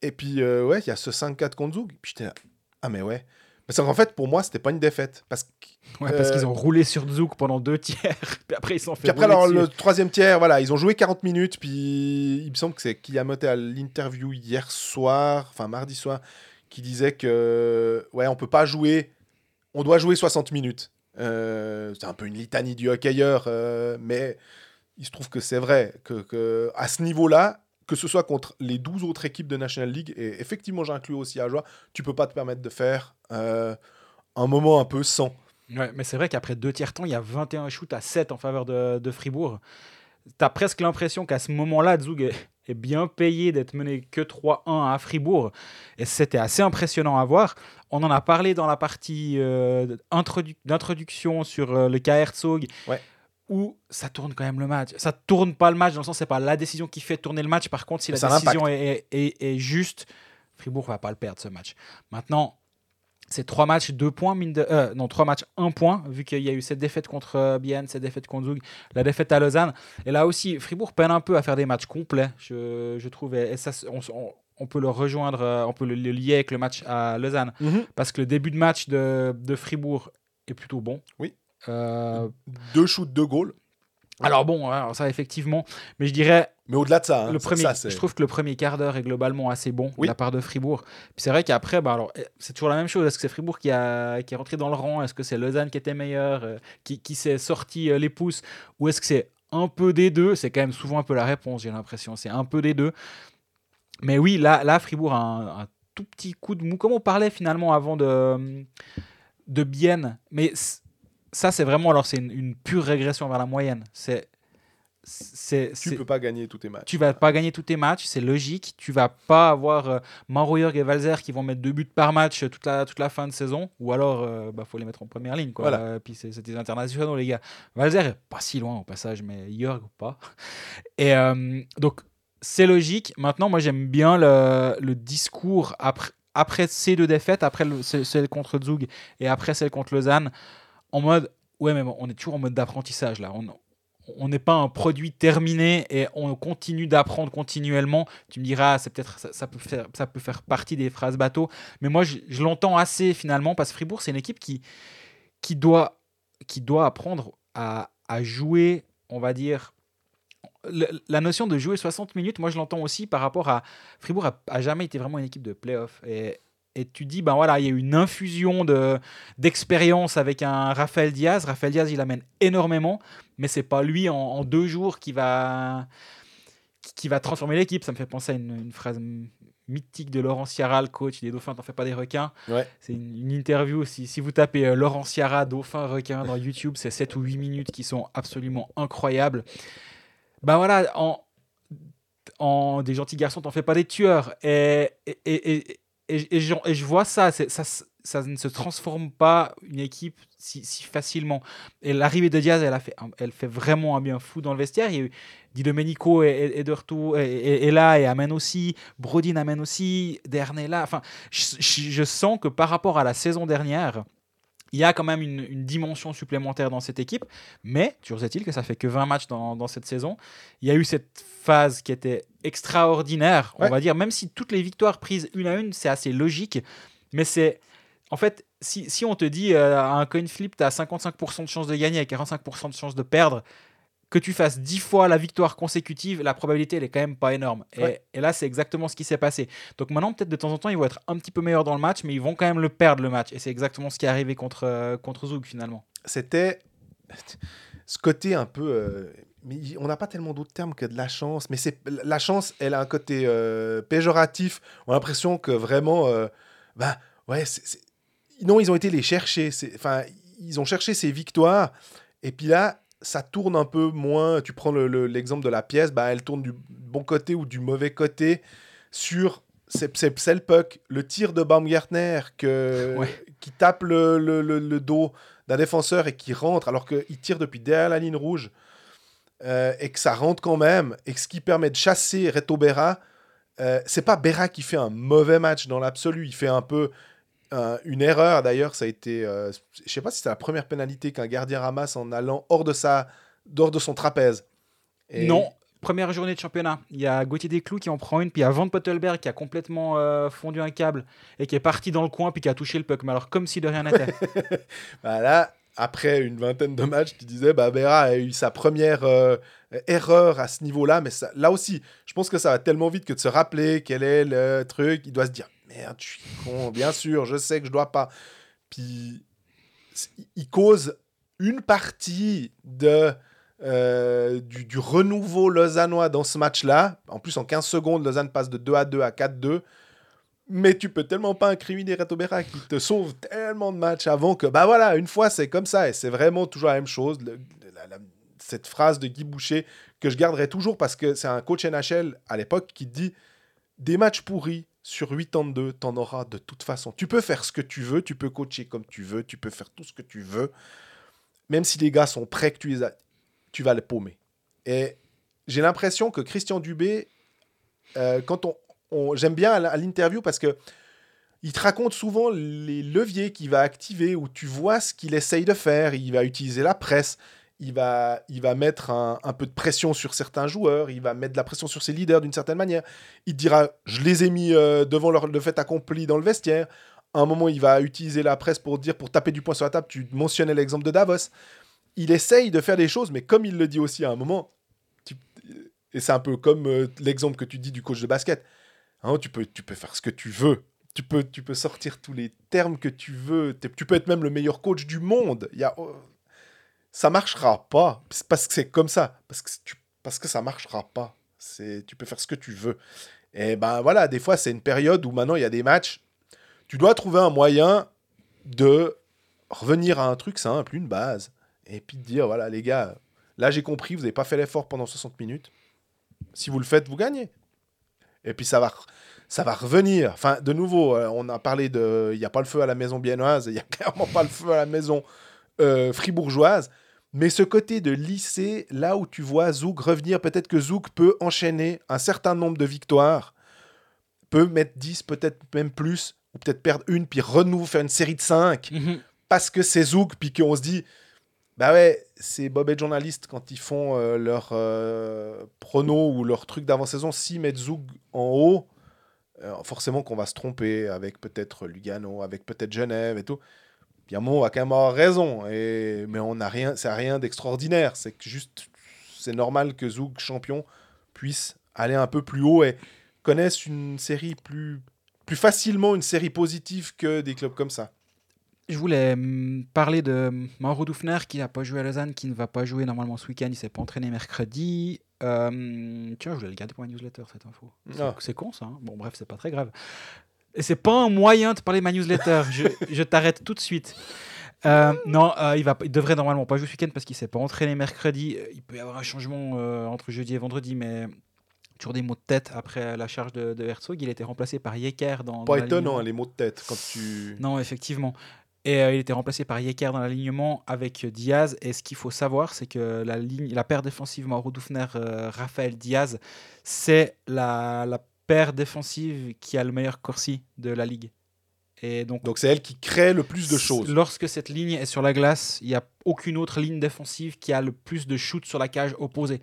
Et puis, euh, ouais, il y a ce 5-4 contre Zug. Puis j'étais là, ah mais ouais. Parce qu'en fait, pour moi, c'était pas une défaite. Parce que Ouais, parce Euh, qu'ils ont roulé sur Zouk pendant deux tiers, puis après ils s'en fait Puis après, alors, dessus. le troisième tiers, voilà, ils ont joué 40 minutes, puis il me semble que c'est Kiyamote à l'interview hier soir, enfin mardi soir, qui disait que, ouais, on peut pas jouer, on doit jouer 60 minutes. Euh, c'est un peu une litanie du hockeyeur, euh, mais il se trouve que c'est vrai, que, que à ce niveau-là, que ce soit contre les 12 autres équipes de National League, et effectivement j'inclus aussi Ajoie, tu peux pas te permettre de faire euh, un moment un peu sans. Ouais, mais c'est vrai qu'après deux tiers temps, il y a 21 shoots à 7 en faveur de, de Fribourg. T'as presque l'impression qu'à ce moment-là, Zug est, est bien payé d'être mené que 3-1 à Fribourg. Et c'était assez impressionnant à voir. On en a parlé dans la partie euh, introdu- d'introduction sur euh, le K Herzog. Ouais. Où ça tourne quand même le match. Ça tourne pas le match dans le sens c'est pas la décision qui fait tourner le match. Par contre, si la Ça décision est, est- est- est juste, Fribourg va pas le perdre ce match. Maintenant, c'est trois matchs, deux points, mine de, euh, non, trois matchs, un point, vu qu'il y a eu cette défaite contre euh, Bienne, cette défaite contre Zug, la défaite à Lausanne. Et là aussi, Fribourg peine un peu à faire des matchs complets, je, je trouve. Et, et ça, on, on- on peut le rejoindre, euh, on peut le, le lier avec le match à Lausanne. Parce que le début de match de, de Fribourg est plutôt bon. Oui. Euh, Deux shoots, deux goals. Alors bon, alors ça effectivement, mais je dirais Mais au-delà de ça, hein, le premier, ça, je trouve que le premier quart d'heure est globalement assez bon Oui. de la part de Fribourg. Puis c'est vrai qu'après, bah alors, eh, c'est toujours la même chose. Est-ce que c'est Fribourg qui, a, qui est rentré dans le rang? Est-ce que c'est Lausanne qui était meilleur, euh, qui, qui s'est sorti euh, les pouces? Ou est-ce que c'est un peu des deux? C'est quand même souvent un peu la réponse, j'ai l'impression. C'est un peu des deux. Mais oui, là, là Fribourg a un, un tout petit coup de mou. Comme on parlait finalement avant de, de Bienne. Mais ça, c'est vraiment, alors c'est une, une pure régression vers la moyenne. C'est. c'est- tu peux pas gagner tous tes matchs. tu vas pas gagner tous tes matchs, c'est logique. Tu vas pas avoir euh, Marouilleur et Valzer qui vont mettre deux buts par match euh, toute la, toute la fin de saison. Ou alors, euh, bah, faut les mettre en première ligne. Quoi. Voilà. Euh, puis c'est des internationaux, les gars. Valzer est pas si loin au passage, mais Jörg pas. Et euh, donc, c'est logique. Maintenant, moi, j'aime bien le, le discours après, après ces deux défaites, après le- ce- celle contre Zug et après celle contre Lausanne, en mode, ouais, mais on est toujours en mode d'apprentissage là. On, on n'est pas un produit terminé et on continue d'apprendre continuellement. Tu me diras, c'est peut-être ça, peut faire ça peut faire partie des phrases bateau, mais moi je, l'entends assez finalement parce que Fribourg c'est une équipe qui qui doit qui doit apprendre à, à jouer, on va dire la notion de jouer 60 minutes, moi je l'entends aussi par rapport à Fribourg a jamais été vraiment une équipe de playoff et et tu dis, ben voilà, il y a une infusion de, d'expérience avec un Raphaël Diaz. Raphaël Diaz, il amène énormément, mais c'est pas lui en, en deux jours qui va, qui- va transformer l'équipe. Ça me fait penser à une, une phrase mythique de Laurent Ciara, le coach des Dauphins, t'en fais pas des requins. Ouais. C'est une, une interview, si, si vous tapez euh, Laurent Ciara, Dauphin, requin dans YouTube, c'est 7 ou 8 minutes qui sont absolument incroyables. Ben voilà, en, en des gentils garçons, t'en fais pas des tueurs. Et, et, et, et, je vois ça, ça, ne se transforme pas une équipe si, facilement. Et l'arrivée de Diaz, elle, fait, vraiment un bien fou dans le vestiaire. Il y a eu Di Domenico et de retour, et, et- et là, et amène aussi, Brodin amène aussi, Dern est là. Enfin, je sens que par rapport à la saison dernière, il y a quand même une, une dimension supplémentaire dans cette équipe, mais toujours est-il que ça fait que 20 matchs dans, dans cette saison. Il y a eu cette phase qui était extraordinaire, Ouais. on va dire, même si toutes les victoires prises une à une, c'est assez logique, mais c'est. En fait, si, si on te dit euh, à un coin flip, tu as 55% de chance de gagner et 45% de chance de perdre, que tu fasses 10 fois la victoire consécutive, la probabilité, elle est quand même pas énorme. Et, Ouais. et là, c'est exactement ce qui s'est passé. Donc maintenant, peut-être de temps en temps, ils vont être un petit peu meilleurs dans le match, mais ils vont quand même le perdre le match. Et c'est exactement ce qui est arrivé contre, euh, contre Zug finalement. C'était ce côté un peu. euh, mais on n'a pas tellement d'autres termes que de la chance. Mais c'est la chance, elle a un côté euh, péjoratif. On a l'impression que vraiment. euh, bah, ouais, non, ils ont été les chercher. Enfin, ils ont cherché ces victoires. Et puis là, ça tourne un peu moins. Tu prends le- le- l'exemple de la pièce, bah, elle tourne du bon côté ou du mauvais côté sur. C'est le puck, le tir de Baumgartner que, Ouais. qui tape le, le- le- le dos d'un défenseur et qui rentre alors qu'il tire depuis derrière la ligne rouge euh, et que ça rentre quand même et que ce qui permet de chasser Reto Berra, euh, c'est pas Berra qui fait un mauvais match dans l'absolu, il fait un peu euh, une erreur d'ailleurs, ça a été, euh, je sais pas si c'est la première pénalité qu'un gardien ramasse en allant hors de sa, hors de son trapèze. Et- Non, première journée de championnat. Il y a Gauthier Desclous qui en prend une, puis il y a Van Pottelberg qui a complètement euh, fondu un câble et qui est parti dans le coin, puis qui a touché le puck. Mais alors, comme si de rien n'était. Bah là, après une vingtaine de matchs, tu disais, bah, Berra a eu sa première euh, erreur à ce niveau-là, mais ça, là aussi, je pense que ça va tellement vite que de se rappeler quel est le truc, il doit se dire, merde, con, bien sûr, je sais que je dois pas. Puis, il cause une partie de, euh, du, renouveau lausannois dans ce match-là. En plus, en 15 secondes, Lausanne passe de 2 à 2 à 4-2. Mais tu peux tellement pas incriminer Reto Berra qui te sauve tellement de matchs avant que, bah voilà, une fois c'est comme ça et c'est vraiment toujours la même chose. Cette phrase de Guy Boucher que je garderai toujours parce que c'est un coach NHL à l'époque qui dit des matchs pourris sur 82, t'en auras de toute façon. Tu peux faire ce que tu veux, tu peux coacher comme tu veux, tu peux faire tout ce que tu veux. Même si les gars sont prêts que tu les as, tu vas les paumer. Et j'ai l'impression que Christian Dubé, euh, quand on, j'aime bien à l'interview parce que il te raconte souvent les leviers qu'il va activer où tu vois ce qu'il essaye de faire. Il va utiliser la presse, il va, il va mettre un, peu de pression sur certains joueurs, il va mettre de la pression sur ses leaders d'une certaine manière. Il dira Je les ai mis euh, devant leur, le fait accompli dans le vestiaire. À un moment, il va utiliser la presse pour dire, pour taper du poing sur la table. Tu mentionnais l'exemple de Davos. il essaye de faire des choses, mais comme il le dit aussi à un moment, tu- et c'est un peu comme euh, l'exemple que tu dis du coach de basket, Hein, tu, peux, tu peux faire ce que tu veux. Tu peux, tu peux sortir tous les termes que tu veux. Tu peux être même le meilleur coach du monde. Il y a, oh, ça marchera pas. Parce que c'est comme ça. Parce que, tu, parce que ça marchera pas. C'est, tu peux faire ce que tu veux. Et ben voilà, des fois, c'est une période où maintenant, il y a des matchs. Tu dois trouver un moyen de revenir à un truc simple, une base. Et puis de dire, voilà, les gars, là, j'ai compris, vous n'avez pas fait l'effort pendant 60 minutes. Si vous le faites, vous gagnez. Et puis ça va, ça va revenir. Enfin, de nouveau, euh, on a parlé de. Il n'y a pas le feu à la maison biennoise, il n'y a clairement pas le feu à la maison euh, fribourgeoise. Mais ce côté de lycée, là où tu vois Zouk revenir, peut-être que Zouk peut enchaîner un certain nombre de victoires, peut mettre 10, peut-être même plus, ou peut-être perdre une, puis renouveau faire une série de 5 Mhm. parce que c'est Zouk, puis qu'on se dit, bah ouais, c'est Bob et journalistes quand ils font euh, leur euh, prono ou leur truc d'avant-saison, s'ils mettent Zouk en haut, euh, forcément qu'on va se tromper avec peut-être Lugano, avec peut-être Genève et tout. On va quand même avoir raison, et... mais on n'a rien, c'est rien d'extraordinaire, c'est juste, c'est normal que Zouk, champion, puisse aller un peu plus haut et connaisse une série plus, plus facilement, une série positive que des clubs comme ça. Je voulais hum, parler de Mauro Dufner qui n'a pas joué à Lausanne, qui ne va pas jouer normalement ce week-end, il s'est pas entraîné mercredi. Euh, tiens, je voulais le garder pour ma newsletter cette info. C'est Ah. con ça. hein. Bon, bref, c'est pas très grave. Et c'est pas un moyen de parler de ma newsletter. je je t'arrête tout de suite. Euh, non, euh, il, va, il devrait normalement pas jouer ce week-end parce qu'il s'est pas entraîné mercredi. Euh, Il peut y avoir un changement euh, entre jeudi et vendredi, mais toujours des mots de tête après la charge de, de Herzog. Il a été remplacé par Yecker dans. Pas étonnant, hein, les mots de tête, quand tu... Non, effectivement. Et il était remplacé par Yecker dans l'alignement avec Diaz. Et ce qu'il faut savoir, c'est que la, ligne, la paire défensive Mauro Dufner, euh, Raphaël Diaz, c'est la, la paire défensive qui a le meilleur corsi de la ligue. Et donc, Donc c'est elle qui crée le plus de choses. Lorsque cette ligne est sur la glace, il n'y a aucune autre ligne défensive qui a le plus de shoots sur la cage opposée.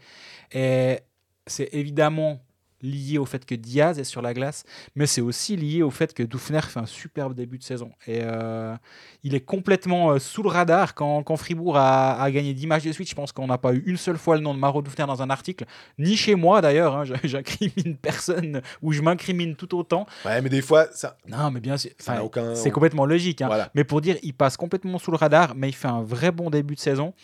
Et c'est évidemment lié au fait que Diaz est sur la glace, mais c'est aussi lié au fait que Dufner fait un superbe début de saison. Et euh, il est complètement euh, sous le radar quand, quand Fribourg a, a gagné 10 matchs de suite. Je pense qu'on n'a pas eu une seule fois le nom de Maro Dufner dans un article, ni chez moi d'ailleurs. hein. J'incrimine personne ou je m'incrimine tout autant. Ouais, mais des fois, ça, Non, mais bien sûr, enfin, aucun... c'est complètement logique. hein. Voilà. Mais pour dire, il passe complètement sous le radar, mais il fait un vrai bon début de saison.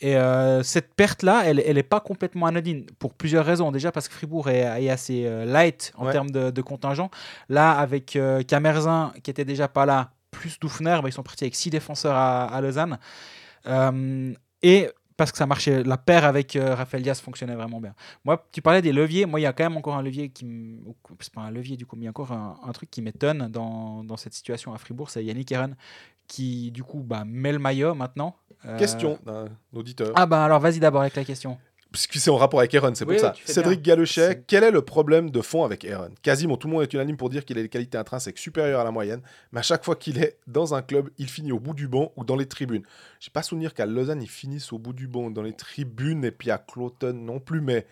Et euh, cette perte-là, elle n'est pas complètement anodine pour plusieurs raisons. Déjà parce que Fribourg est, est assez euh, light en Ouais. termes de, de contingent. Là, avec euh, Camerzin, qui était déjà pas là, plus Dufner, bah, ils sont partis avec six défenseurs à, à Lausanne. Euh, et parce que ça marchait, la paire avec Raphaël Diaz fonctionnait vraiment bien. Moi, tu parlais des leviers. Moi, il y a quand même encore un levier qui. m- C'est pas un levier du coup, mais il y a encore un, un truc qui m'étonne dans, dans cette situation à Fribourg, c'est Yannick Eren qui, du coup, bah, met le maillot maintenant. Euh, Question d'un auditeur. Ah, bah alors vas-y d'abord avec la question. Puisque c'est en rapport avec Aaron, c'est Oui, pour ça. Cédric bien. Galochet, quel est le problème de fond avec Aaron? Quasiment tout le monde est unanime pour dire qu'il a des qualités intrinsèques supérieures à la moyenne, mais à chaque fois qu'il est dans un club, il finit au bout du banc ou dans les tribunes. J'ai pas souvenir qu'à Lausanne, il finisse au bout du banc, dans les tribunes, et puis à Cloton non plus, mais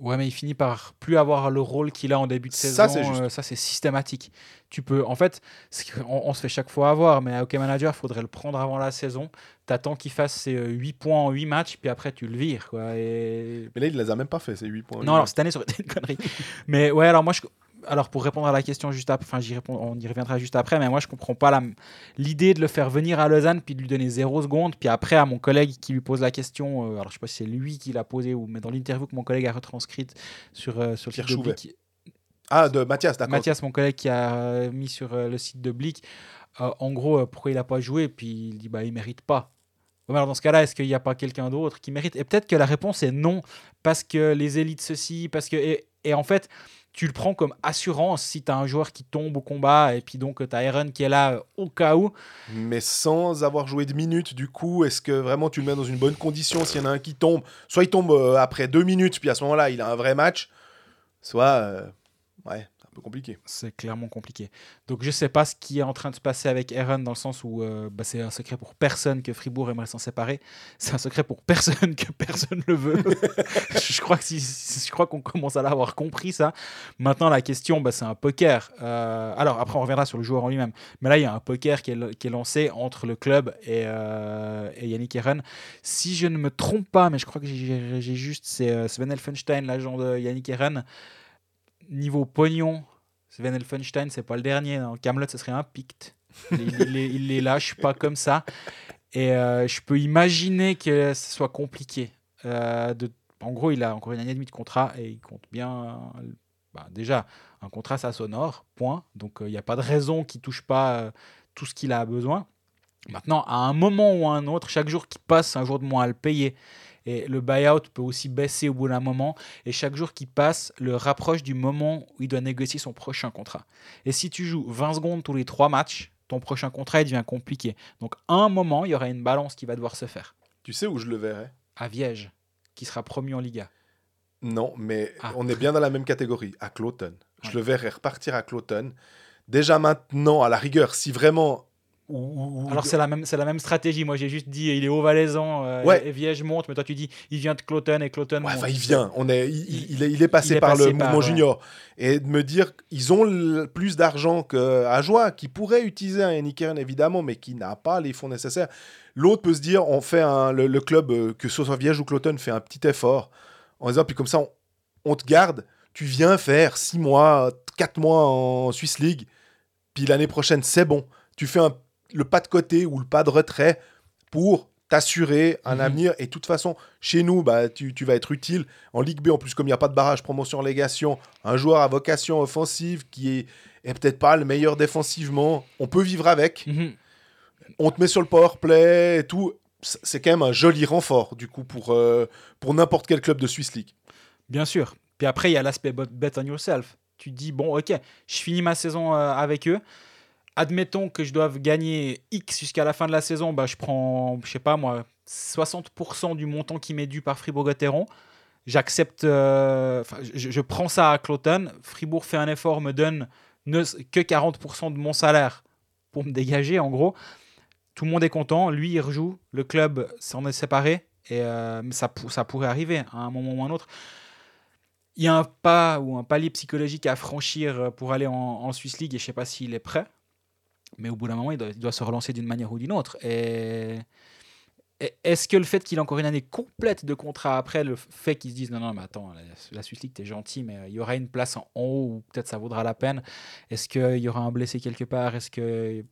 Ouais, mais il finit par plus avoir le rôle qu'il a en début de saison. Ça, c'est juste. euh, ça, c'est systématique. Tu peux, en fait, on, on se fait chaque fois avoir, mais à Hockey Manager, il faudrait le prendre avant la saison. T'attends qu'il fasse ses 8 points en 8 matchs, puis après, tu le vires. Quoi, et... Mais là, il les a même pas fait, ces 8 points. Non, alors cette année, ça aurait été une connerie. mais ouais, alors moi, je... alors pour répondre à la question juste après, enfin, j'y réponds, on y reviendra juste après, mais moi, je comprends pas l'idée de le faire venir à Lausanne, puis de lui donner 0 secondes, puis après, à mon collègue qui lui pose la question, euh, alors je sais pas si c'est lui qui l'a posée, ou mais dans l'interview que mon collègue a retranscrite sur, euh, sur le site de. Blick, Ah, de Mathias, d'accord. Mathias, mon collègue qui a euh, mis sur euh, le site de Blick, en gros, pourquoi il n'a pas joué, puis il dit bah il mérite pas. Alors dans ce cas-là, est-ce qu'il n'y a pas quelqu'un d'autre qui mérite? Et peut-être que la réponse est non, parce que les élites ceci, parce que et, et en fait, tu le prends comme assurance si tu as un joueur qui tombe au combat, et puis donc tu as Aaron qui est là euh, au cas où. Mais sans avoir joué de minutes, du coup, est-ce que vraiment tu le mets dans une bonne condition s'il y en a un qui tombe? Soit il tombe euh, après deux minutes, puis à ce moment-là, il a un vrai match. Soit, euh, ouais, c'est clairement compliqué. Donc je sais pas ce qui est en train de se passer avec Aaron dans le sens où euh, bah, c'est un secret pour personne que Fribourg aimerait s'en séparer. C'est un secret pour personne que personne le veut. je crois que si, je crois qu'on commence à l'avoir compris ça. Maintenant la question, bah, c'est un poker. Euh, alors après on reviendra sur le joueur en lui-même. Mais là il y a un poker qui est, lancé entre le club et, euh, et Yannick Aaron. Si je ne me trompe pas, mais je crois que j'ai juste c'est Sven Elfenstein, l'agent de Yannick Aaron. Niveau pognon, Sven Elfenstein, c'est pas le dernier. Dans Camelot, ce serait un Pict. Il, il, les- lâche pas comme ça. Et euh, je peux imaginer que ce soit compliqué. Euh, en gros, il a encore une année et demie de contrat et il compte bien. bah, déjà, un contrat, ça sonore, point. Donc, euh, il n'y a pas de raison qu'il touche pas tout ce qu'il a besoin. Maintenant, à un moment ou à un autre, chaque jour qui passe, un jour de moins à le payer. Et le buyout peut aussi baisser au bout d'un moment. Et chaque jour qui passe le rapproche du moment où il doit négocier son prochain contrat. Et si tu joues 20 secondes tous les 3 matchs, ton prochain contrat devient compliqué. Donc à un moment, il y aura une balance qui va devoir se faire. Tu sais où je le verrais À Viège, qui sera promu en Liga. Non, mais Ah. on est bien dans la même catégorie, à Cloton. Je Ouais. le verrais repartir à Cloton. Déjà maintenant, à la rigueur, si vraiment. Ou- ou- ou- Alors c'est la même, c'est la même stratégie. Moi j'ai juste dit il est haut valaisan euh, Ouais. et Viège monte, mais toi tu dis il vient de Cloton et Cloton Ouais, enfin, il vient. On est, il, Il- il est, passé il est par passé le par, mouvement ouais. junior. Et de me dire ils ont plus d'argent qu'à Joie, qui pourrait utiliser un Aaron, évidemment, mais qui n'a pas les fonds nécessaires. L'autre peut se dire on fait un, le, le club, euh, que ce soit Viège ou Cloton, fait un petit effort en disant puis comme ça, on, on te garde. Tu viens faire 6 mois, 4 mois en Swiss League, puis l'année prochaine, c'est bon. Tu fais un- le pas de côté ou le pas de retrait pour t'assurer un Mhm. avenir. Et de toute façon, chez nous, bah, tu, tu vas être utile. En Ligue B, en plus, comme il n'y a pas de barrage, promotion, légation, un joueur à vocation offensive qui est, est peut-être pas le meilleur défensivement, on peut vivre avec. Mhm. On te met sur le power play et tout. C'est quand même un joli renfort, du coup, pour, euh, pour n'importe quel club de Swiss League. Bien sûr. Puis après, il y a l'aspect bet on yourself. Tu dis, bon, ok, je finis ma saison euh, avec eux. Admettons que je doive gagner X jusqu'à la fin de la saison. Bah, je prends, je sais moi, 60% du montant qui m'est dû par Fribourg-Gotteron. J'accepte, euh, je, prends ça à Cloton. Fribourg fait un effort, me donne ne, que 40% de mon salaire pour me dégager, en gros. Tout le monde est content. Lui, il rejoue. Le club s'en est séparé. Et euh, ça, pou- ça pourrait arriver à un moment ou un autre il y a un pas ou un palier psychologique à franchir pour aller en, en Swiss League et je sais pas s'il est prêt. Mais au bout d'un moment, il doit, se relancer d'une manière ou d'une autre. Et, est-ce que le fait qu'il ait encore une année complète de contrat après, le fait qu'ils se disent non, non, mais attends, la, Swiss League, t'es gentil, mais il y aura une place en, haut ou peut-être ça vaudra la peine. Est-ce qu'il y aura un blessé quelque part? Est-ce qu'il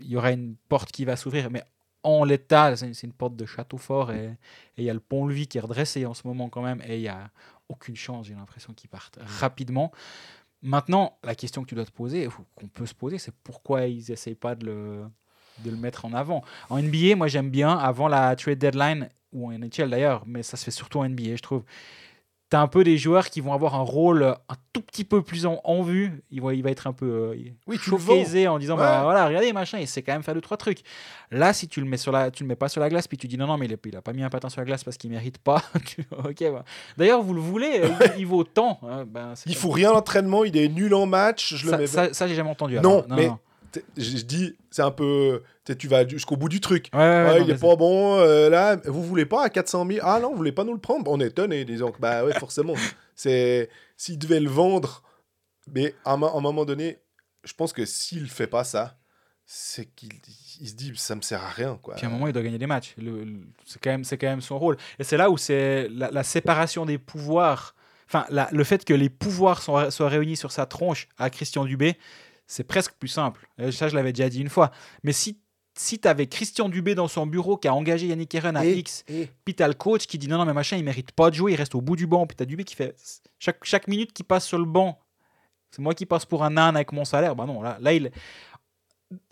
y aura une porte qui va s'ouvrir? Mais en l'état, c'est une, porte de château fort et il y a le pont-levis qui est redressé en ce moment quand même et il y a aucune chance, j'ai l'impression qu'ils partent rapidement. Maintenant, la question que tu dois te poser, qu'on peut se poser, c'est pourquoi ils n'essayent pas de le, de le mettre en avant. En NBA, moi j'aime bien, avant la trade deadline, ou en NHL d'ailleurs, mais ça se fait surtout en NBA, je trouve. Tu as un peu des joueurs qui vont avoir un rôle un tout petit peu plus en, en vue. Il va, il va être un peu euh, Oui, showcasé en disant Ouais. bah, voilà, regardez, machin, il sait quand même faire deux, trois trucs. Là, si tu le mets sur la, tu le mets pas sur la glace, puis tu dis non, non, mais il a, il a pas mis un patin sur la glace parce qu'il mérite pas. ok, bah. D'ailleurs, vous le voulez, euh, il, il vaut tant. hein, ben, Il faut rien en entraînement, il est nul en match. Je le ça, mets ça, ça, j'ai jamais entendu. Non, alors. mais- T'es- Je dis, c'est un peu. Tu vas jusqu'au bout du truc. Ouais, ouais, ouais, Ouais, non, il est pas bon. euh, là, vous voulez pas à 400 000 Ah non, vous voulez pas nous le prendre? On est étonné, disons bah ouais, forcément. C'est s'il devait le vendre, mais à un, mo- à un moment donné, je pense que s'il fait pas ça, c'est qu'il il se dit ça me sert à rien quoi. Puis à un moment, il doit gagner des matchs. Le- le- c'est quand même, c'est quand même son rôle. Et c'est là où c'est la, la séparation des pouvoirs. Enfin, la- le fait que les pouvoirs soient réunis sur sa tronche à Christian Dubé, c'est presque plus simple. Et ça, je l'avais déjà dit une fois. Mais si si tu avais Christian Dubé dans son bureau qui a engagé Yannick Eren à Et- X, et- puis t'as le coach qui dit non, non, mais machin, il mérite pas de jouer, il reste au bout du banc, puis t'as Dubé qui fait chaque, chaque minute qui passe sur le banc, c'est moi qui passe pour un âne avec mon salaire. Bah non, là, là il.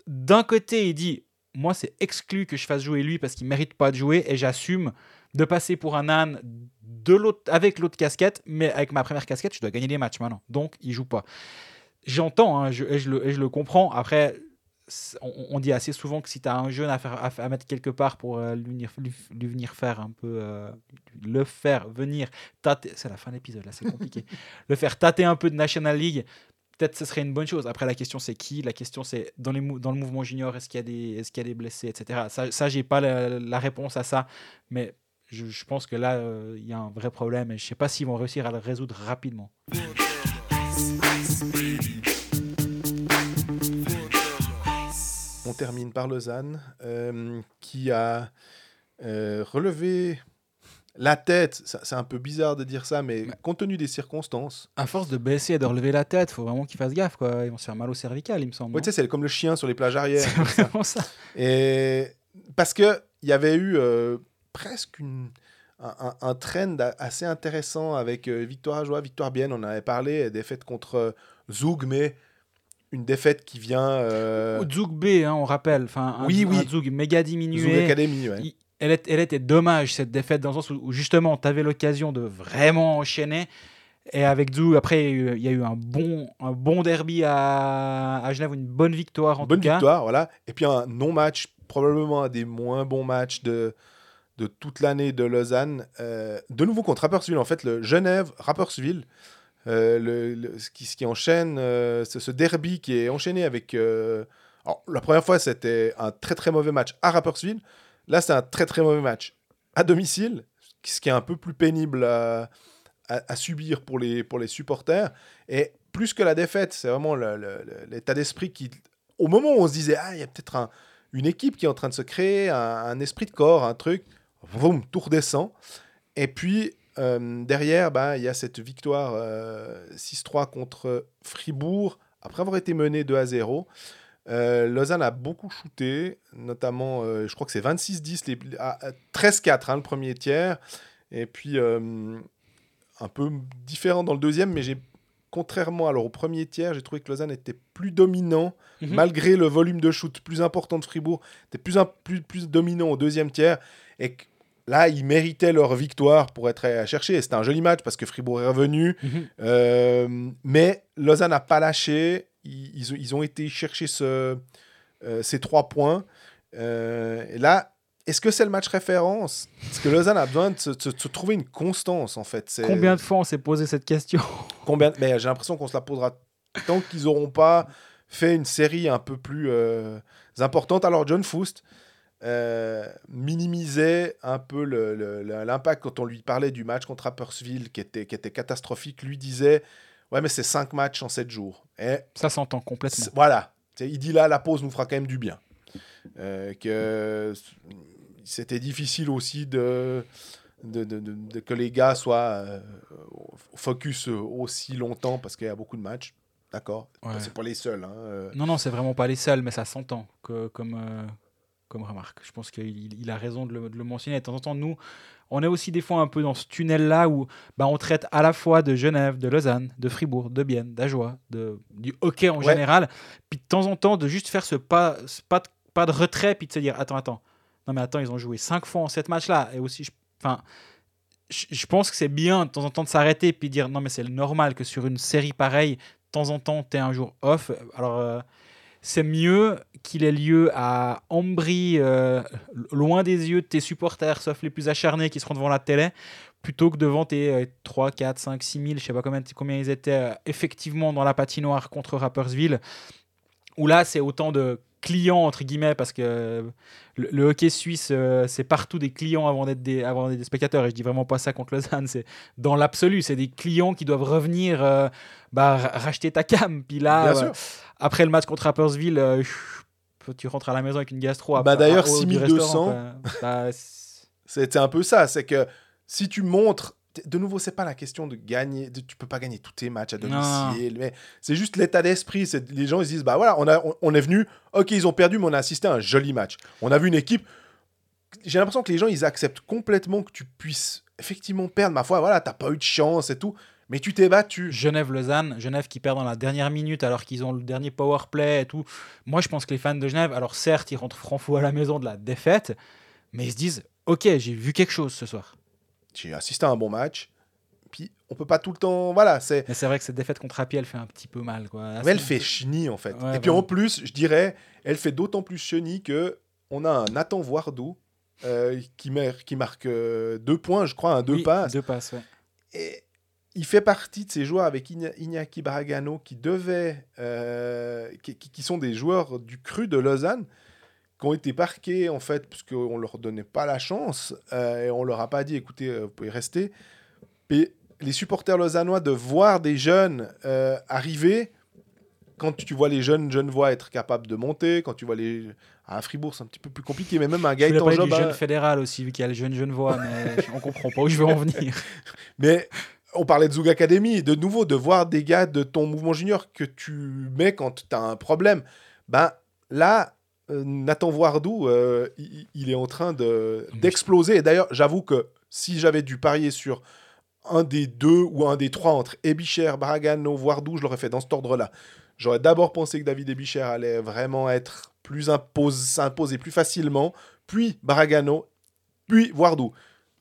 D'un côté, il dit moi, c'est exclu que je fasse jouer lui parce qu'il mérite pas de jouer et j'assume de passer pour un âne de l'autre avec l'autre casquette, mais avec ma première casquette, je dois gagner des matchs maintenant. Donc, il joue pas. J'entends, hein, je, et, je le, et je le comprends. Après, on, on dit assez souvent que si tu as un jeune à, faire, à, à mettre quelque part pour euh, lui, venir, lui, lui venir faire un peu, euh, le faire venir tâter, c'est la fin de l'épisode là, c'est compliqué, le faire tâter un peu de National League, peut-être ce serait une bonne chose. Après, la question c'est qui? La question c'est dans, les mou- dans le mouvement junior, est-ce qu'il y, a des- est-ce qu'il y a des blessés, etc. Ça, ça j'ai pas la, la réponse à ça, mais je, je pense que là, euh, il y a un vrai problème et je sais pas s'ils vont réussir à le résoudre rapidement. On termine par Lausanne, euh, qui a euh, relevé la tête. C'est un peu bizarre de dire ça, mais compte tenu des circonstances. À force de baisser et de relever la tête, faut vraiment qu'ils fassent gaffe. Quoi. Ils vont se faire mal au cervical, il me semble. Ouais, tu sais, c'est comme le chien sur les plages arrière. C'est vraiment ça. Et parce que il y avait eu euh, presque une, un, un- un trend assez intéressant avec Victoire Ajoie, Victoire Bienne. On en avait parlé, défaite contre euh, Zoug, mais une défaite qui vient. Euh, B, hein, on rappelle. Enfin, un, Oui, un oui. Zug méga diminué. Academy, ouais. Il- elle, est- elle était dommage cette défaite dans le sens où, où justement tu avais l'occasion de vraiment enchaîner. Et avec Zug, après, il y a eu- un bon, un bon derby à, à Genève, une bonne victoire en Bonne tout cas. victoire, voilà. Et puis un non-match, probablement un des moins bons matchs de, de toute l'année de Lausanne. Euh, de nouveau contre Rapperswil, en fait, le Genève-Rapperswil. Euh, ce, qui, enchaîne, euh, ce, derby qui est enchaîné avec. euh, alors, la première fois, c'était un très très mauvais match à Rapperswil. Là, c'est un très très mauvais match à domicile, ce qui est un peu plus pénible à, subir pour les, pour les supporters. Et plus que la défaite, c'est vraiment l'état d'esprit qui, au moment où on se disait, ah, il y a peut-être un- une équipe qui est en train de se créer, un, esprit de corps, un truc, boum, tout redescend. Et puis, euh, derrière, bah, il y a cette victoire euh, 6-3 contre Fribourg, après avoir été mené 2 à 0. Euh, Lausanne a beaucoup shooté, notamment, euh, je crois que c'est 26-10, les- ah, ah, 13-4 hein, le premier tiers. Et puis, euh, un peu différent dans le deuxième, mais j'ai contrairement alors au premier tiers, j'ai trouvé que Lausanne était plus dominant, Mhm. malgré le volume de shoot plus important de Fribourg, était plus, un- plus, plus dominant au deuxième tiers. Et là, ils méritaient leur victoire pour être à chercher. C'était un joli match parce que Fribourg est revenu. Mhm. Euh, mais Lausanne n'a pas lâché. Ils, ils ont- été chercher ce, euh, ces trois points. Euh, et là, est-ce que c'est le match référence? Parce que Lausanne a besoin de se, de de trouver une constance, en fait. C'est- Combien de fois on s'est posé cette question? Combien Mais j'ai l'impression qu'on se la posera tant qu'ils n'auront pas fait une série un peu plus importante. Alors, John Foust euh, minimisait un peu l'impact quand on lui parlait du match contre Rapperswil qui était, qui était catastrophique. Lui disait Ouais, mais c'est 5 matchs en 7 jours. Et Ça s'entend complètement. voilà. Il dit là, la pause nous fera quand même du bien. Euh, que c'était difficile aussi de, de, de- de- de- que les gars soient euh, focus aussi longtemps parce qu'il y a beaucoup de matchs. D'accord. Ouais. C'est pas les seuls. hein. Euh, Non, non, c'est vraiment pas les seuls, mais ça s'entend comme, comme remarque. Je pense qu'il il- il a raison de le, de le mentionner. De temps en temps, nous, on est aussi des fois un peu dans ce tunnel-là où bah, on traite à la fois de Genève, de Lausanne, de Fribourg, de Bienne, d'Ajoie, du hockey en Ouais. général. Puis de temps en temps, de juste faire ce pas, ce pas, de, pas de retrait, puis de se dire Attends, attends. Non, mais attends, ils ont joué cinq fois en sept matchs-là. Et aussi, je- enfin. Je je pense que c'est bien de temps en temps de s'arrêter puis de dire non mais c'est normal que sur une série pareille de temps en temps tu un jour off alors euh, c'est mieux qu'il ait lieu à Ambry, euh, loin des yeux de tes supporters, sauf les plus acharnés qui seront devant la télé, plutôt que devant tes euh, 3, 4, 5, 6 000, je sais pas combien, combien ils étaient euh, effectivement dans la patinoire contre Rappersville, où là c'est autant de clients entre guillemets parce que le, le hockey suisse euh, c'est partout des clients avant d'être des, avant des spectateurs et je dis vraiment pas ça contre Lausanne c'est dans l'absolu c'est des clients qui doivent revenir euh, bah, ra- racheter ta cam puis là Bien euh, après le match contre Rappersville euh, tu rentres à la maison avec une gastro à- Bah, d'ailleurs, à- au- du 6200. restaurant, quoi. Bah, C'est un peu ça. C'est que si tu montres. De nouveau, c'est pas la question de gagner. de- tu peux pas gagner tous tes matchs à domicile. Mais c'est juste l'état d'esprit. c'est- Les gens ils se disent bah voilà, on, a, on, on est venu. Ok, ils ont perdu, mais on a assisté à un joli match. On a vu une équipe. J'ai l'impression que les gens ils acceptent complètement que tu puisses effectivement perdre. Ma foi, voilà, t'as pas eu de chance et tout. Mais tu t'es battu. Genève-Lausanne, Genève qui perd dans la dernière minute alors qu'ils ont le dernier power play et tout. Moi, je pense que les fans de Genève, alors certes, ils rentrent franc fou à la maison de la défaite, mais ils se disent Ok, j'ai vu quelque chose ce soir. J'ai assisté à un bon match. Puis on peut pas tout le temps. Voilà, c'est. Mais c'est vrai que cette défaite contre Rapi, elle fait un petit peu mal. Quoi. Mais elle fait chenille en fait. Ouais, et puis en plus, je dirais, elle fait d'autant plus chenille que on a un Nathan Voardou euh, qui, mar- qui marque euh, deux points, je crois, un deux Oui, passes. Deux passes, ouais. Et il fait partie de ces joueurs avec Iñaki Bragano qui devaient, euh, qui, sont des joueurs du cru de Lausanne, qui ont été parqués en fait, parce qu'on leur donnait pas la chance euh, et on leur a pas dit, écoutez, euh, vous pouvez rester. Et les supporters lausannois de voir des jeunes euh, arriver, quand tu vois les jeunes Genevois être capables de monter, quand tu vois les à Fribourg, c'est un petit peu plus compliqué, mais même un Gaëtan parler du Job, jeune fédéral aussi, vu qu'il y a le jeune Genevois, mais on comprend pas où je veux en venir. Mais on parlait de Zug Academy, de nouveau, de voir des gars de ton mouvement junior que tu mets quand tu as un problème. Ben là, euh, Nathan Voardou, euh, il, il est en train de- d'exploser. Et d'ailleurs, j'avoue que si j'avais dû parier sur un des deux ou un des trois entre Ebicher, Baragano, Voardou, je l'aurais fait dans cet ordre-là. J'aurais d'abord pensé que David Ebicher allait vraiment être plus impose, s'imposer plus facilement, puis Baragano, puis Voardou.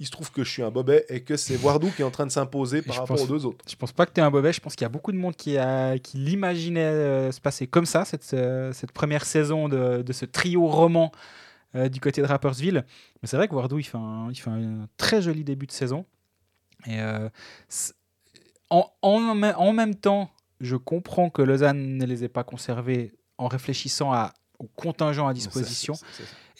Il se trouve que je suis un bobet et que c'est Voardou qui est en train de s'imposer par Je rapport pense- aux deux autres. Je pense pas que tu es un bobet, je pense qu'il y a beaucoup de monde qui, a, qui l'imaginait euh, se passer comme ça, cette, euh, cette première saison de, de ce trio roman euh, du côté de Rappersville. Mais c'est vrai que Wardou, il fait un, il fait un très joli début de saison. Et euh, en, en, même- en même temps, je comprends que Lausanne ne les ait pas conservés en réfléchissant à, au contingent à disposition. Ça.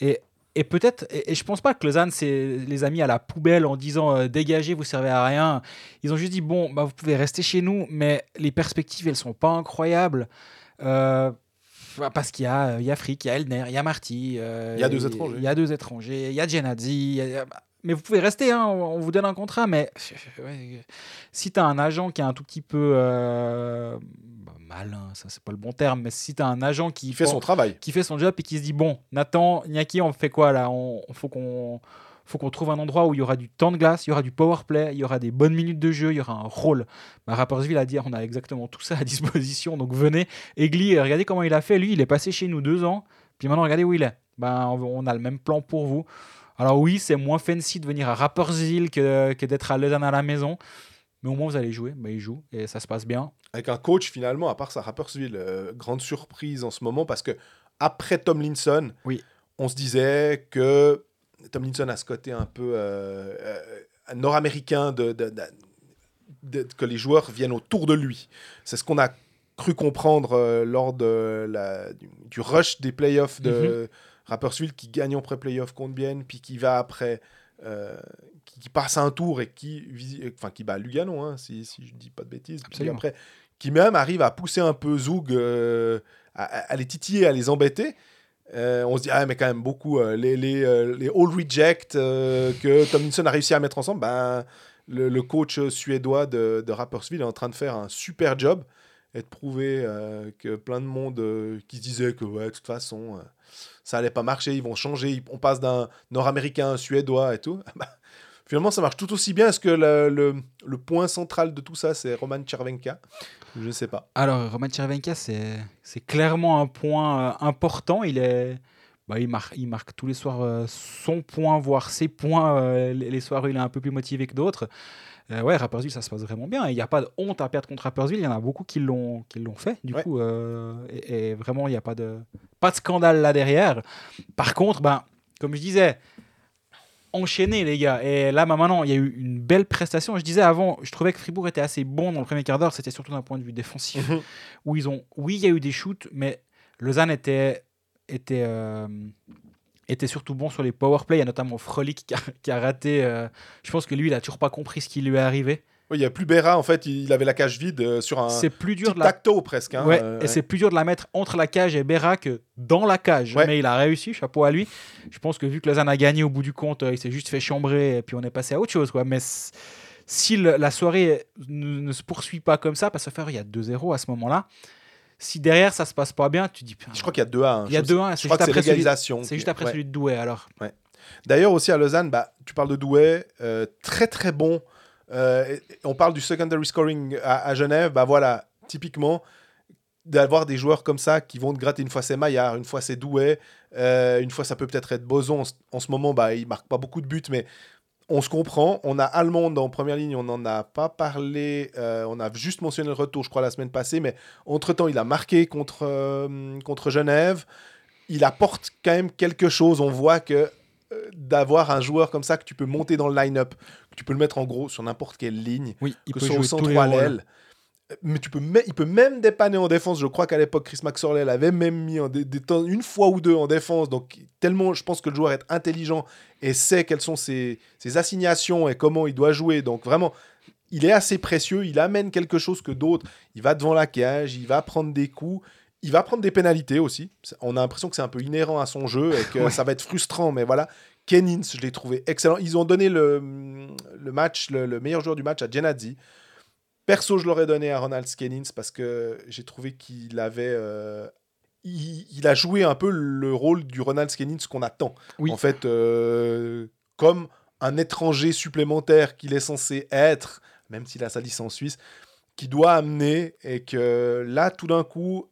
Et, et peut-être, et, et je pense pas que Lausanne c'est les a mis à la poubelle en disant euh, dégagez, vous servez à rien. Ils ont juste dit bon, bah, vous pouvez rester chez nous, mais les perspectives elles sont pas incroyables. Euh, bah, parce qu'il y a, il y a Frick, il y a Elner, il y a Marty. euh, Il y a deux étrangers. Il y a deux étrangers, il y a Genadzi. a- mais vous pouvez rester, hein, on vous donne un contrat, mais ouais, si tu as un agent qui est un tout petit peu euh, bah, malin, ça c'est pas le bon terme, mais si tu as un agent qui fait son travail. qui fait son job et qui se dit bon Nathan Niaki on fait quoi là? On faut qu'on faut qu'on trouve un endroit où il y aura du temps de glace il y aura du power play il y aura des bonnes minutes de jeu il y aura un rôle. Bah, Rappersville a dit on a exactement tout ça à disposition donc venez. Egli regardez comment il a fait. Lui il est passé chez nous deux ans puis maintenant regardez où il est. Bah, on, on a le même plan pour vous. Alors oui c'est moins fancy de venir à Rappersville que, que d'être à Lausanne à la maison mais au moins vous allez jouer bah, il joue et ça se passe bien Avec un coach, finalement, à part ça, Rappersville, euh, grande surprise en ce moment parce que après Tomlinson, Oui. on se disait que Tomlinson a ce côté un peu euh, euh, nord-américain de, de- de- de- que les joueurs viennent autour de lui. C'est ce qu'on a cru comprendre lors de la, du, du rush des playoffs de Rapperswil qui gagne en pré-playoff contre Bienne, puis qui va après, euh, qui, qui passe un tour et qui, visi- enfin, qui bat Lugano, hein, si, si je dis pas de bêtises. Puis après, qui même arrive à pousser un peu Zoug, euh, à, les titiller, à les embêter. Euh, on se dit, ah, mais quand même, beaucoup, euh, les, les, euh, les all reject euh, que Tomlinson a réussi à mettre ensemble, ben, le, le coach suédois de, de Rapperswil est en train de faire un super job et de prouver euh, que plein de monde euh, qui se disait que, ouais, de toute façon, euh, ça allait pas marcher, ils vont changer, on passe d'un nord-américain à un suédois et tout. Bah, Finalement, ça marche tout aussi bien. Est-ce que le, le- le point central de tout ça, c'est Roman Chervenka Je ne sais pas. Alors, Roman Chervenka, c'est clairement un point euh, important. Il, est, bah, il, marque, il marque tous les soirs euh, son point, voire ses points, euh, les, les soirs où il est un peu plus motivé que d'autres. Euh, ouais, Rappersville, ça se passe vraiment bien. Il n'y a pas de honte à perdre contre Rappersville. Il y en a beaucoup qui l'ont qui l'ont fait, du Ouais. coup. et, et vraiment, il n'y a pas de, pas de scandale là derrière. Par contre, ben, comme je disais, enchaîner les gars. Et là, maintenant, il y a eu une belle prestation. Je disais avant, je trouvais que Fribourg était assez bon dans le premier quart d'heure. C'était surtout d'un point de vue défensif Mhm. où ils ont, oui, il y a eu des shoots, mais Lausanne était, était, euh, était surtout bon sur les power play. Il y a notamment Frolic qui a, qui a raté. euh, je pense que lui, il a toujours pas compris ce qui lui est arrivé. Il n'y a plus Béra, en fait, il avait la cage vide euh, sur un C'est plus dur petit de la. tacto presque. hein, Ouais, euh, et c'est plus dur de la mettre entre la cage et Berra que dans la cage. Ouais. Mais il a réussi, chapeau à lui. Je pense que vu que Lausanne a gagné au bout du compte, euh, il s'est juste fait chambrer et puis on est passé à autre chose. Quoi. Mais si le- la soirée ne, ne se poursuit pas comme ça, parce que faire il y a 2-0 à ce moment-là, si derrière ça se passe pas bien, tu dis. Je crois qu'il y a 2 à 1. il y a 2-1, Je c'est crois juste que c'est l'égalisation. c'est juste après celui de Douai alors. D'ailleurs, aussi à Lausanne, bah, tu parles de Douai, euh, très très bon. Euh, on parle du secondary scoring à, Genève. Bah voilà, typiquement, d'avoir des joueurs comme ça qui vont te gratter. Une fois c'est Maillard, une fois c'est Douai, euh, une fois ça peut peut-être être Boson. En, ce- en ce moment, bah, il marque pas beaucoup de buts, mais on se comprend. On a Allemande en première ligne, on n'en a pas parlé. euh, on a juste mentionné le retour, je crois, la semaine passée, mais entre-temps, il a marqué contre, contre Genève. Il apporte quand même quelque chose. On voit que d'avoir un joueur comme ça que tu peux monter dans le line-up, que tu peux le mettre en gros sur n'importe quelle ligne, Oui, il que ce soit au centre ou à l'aile. Mais tu peux il peut même dépanner en défense. Je crois qu'à l'époque, Chris Maxwell avait même mis en dé- des temps- une fois ou deux en défense. Donc, tellement, je pense que le joueur est intelligent et sait quelles sont ses, ses assignations et comment il doit jouer. Donc, vraiment, il est assez précieux. Il amène quelque chose que d'autres. Il va devant la cage, il va prendre des coups. Il va prendre des pénalités aussi. On a l'impression que c'est un peu inhérent à son jeu et que Ouais. ça va être frustrant. Mais voilà, Kennins, je l'ai trouvé excellent. Ils ont donné le, le match, le, le meilleur joueur du match à Genadzi. Perso, je l'aurais donné à Ronald Skennins parce que j'ai trouvé qu'il avait. euh, il, il a joué un peu le rôle du Ronald Skennins qu'on attend. Oui. En fait, euh, comme un étranger supplémentaire qu'il est censé être, même s'il a sa licence suisse, qui doit amener et que là, tout d'un coup,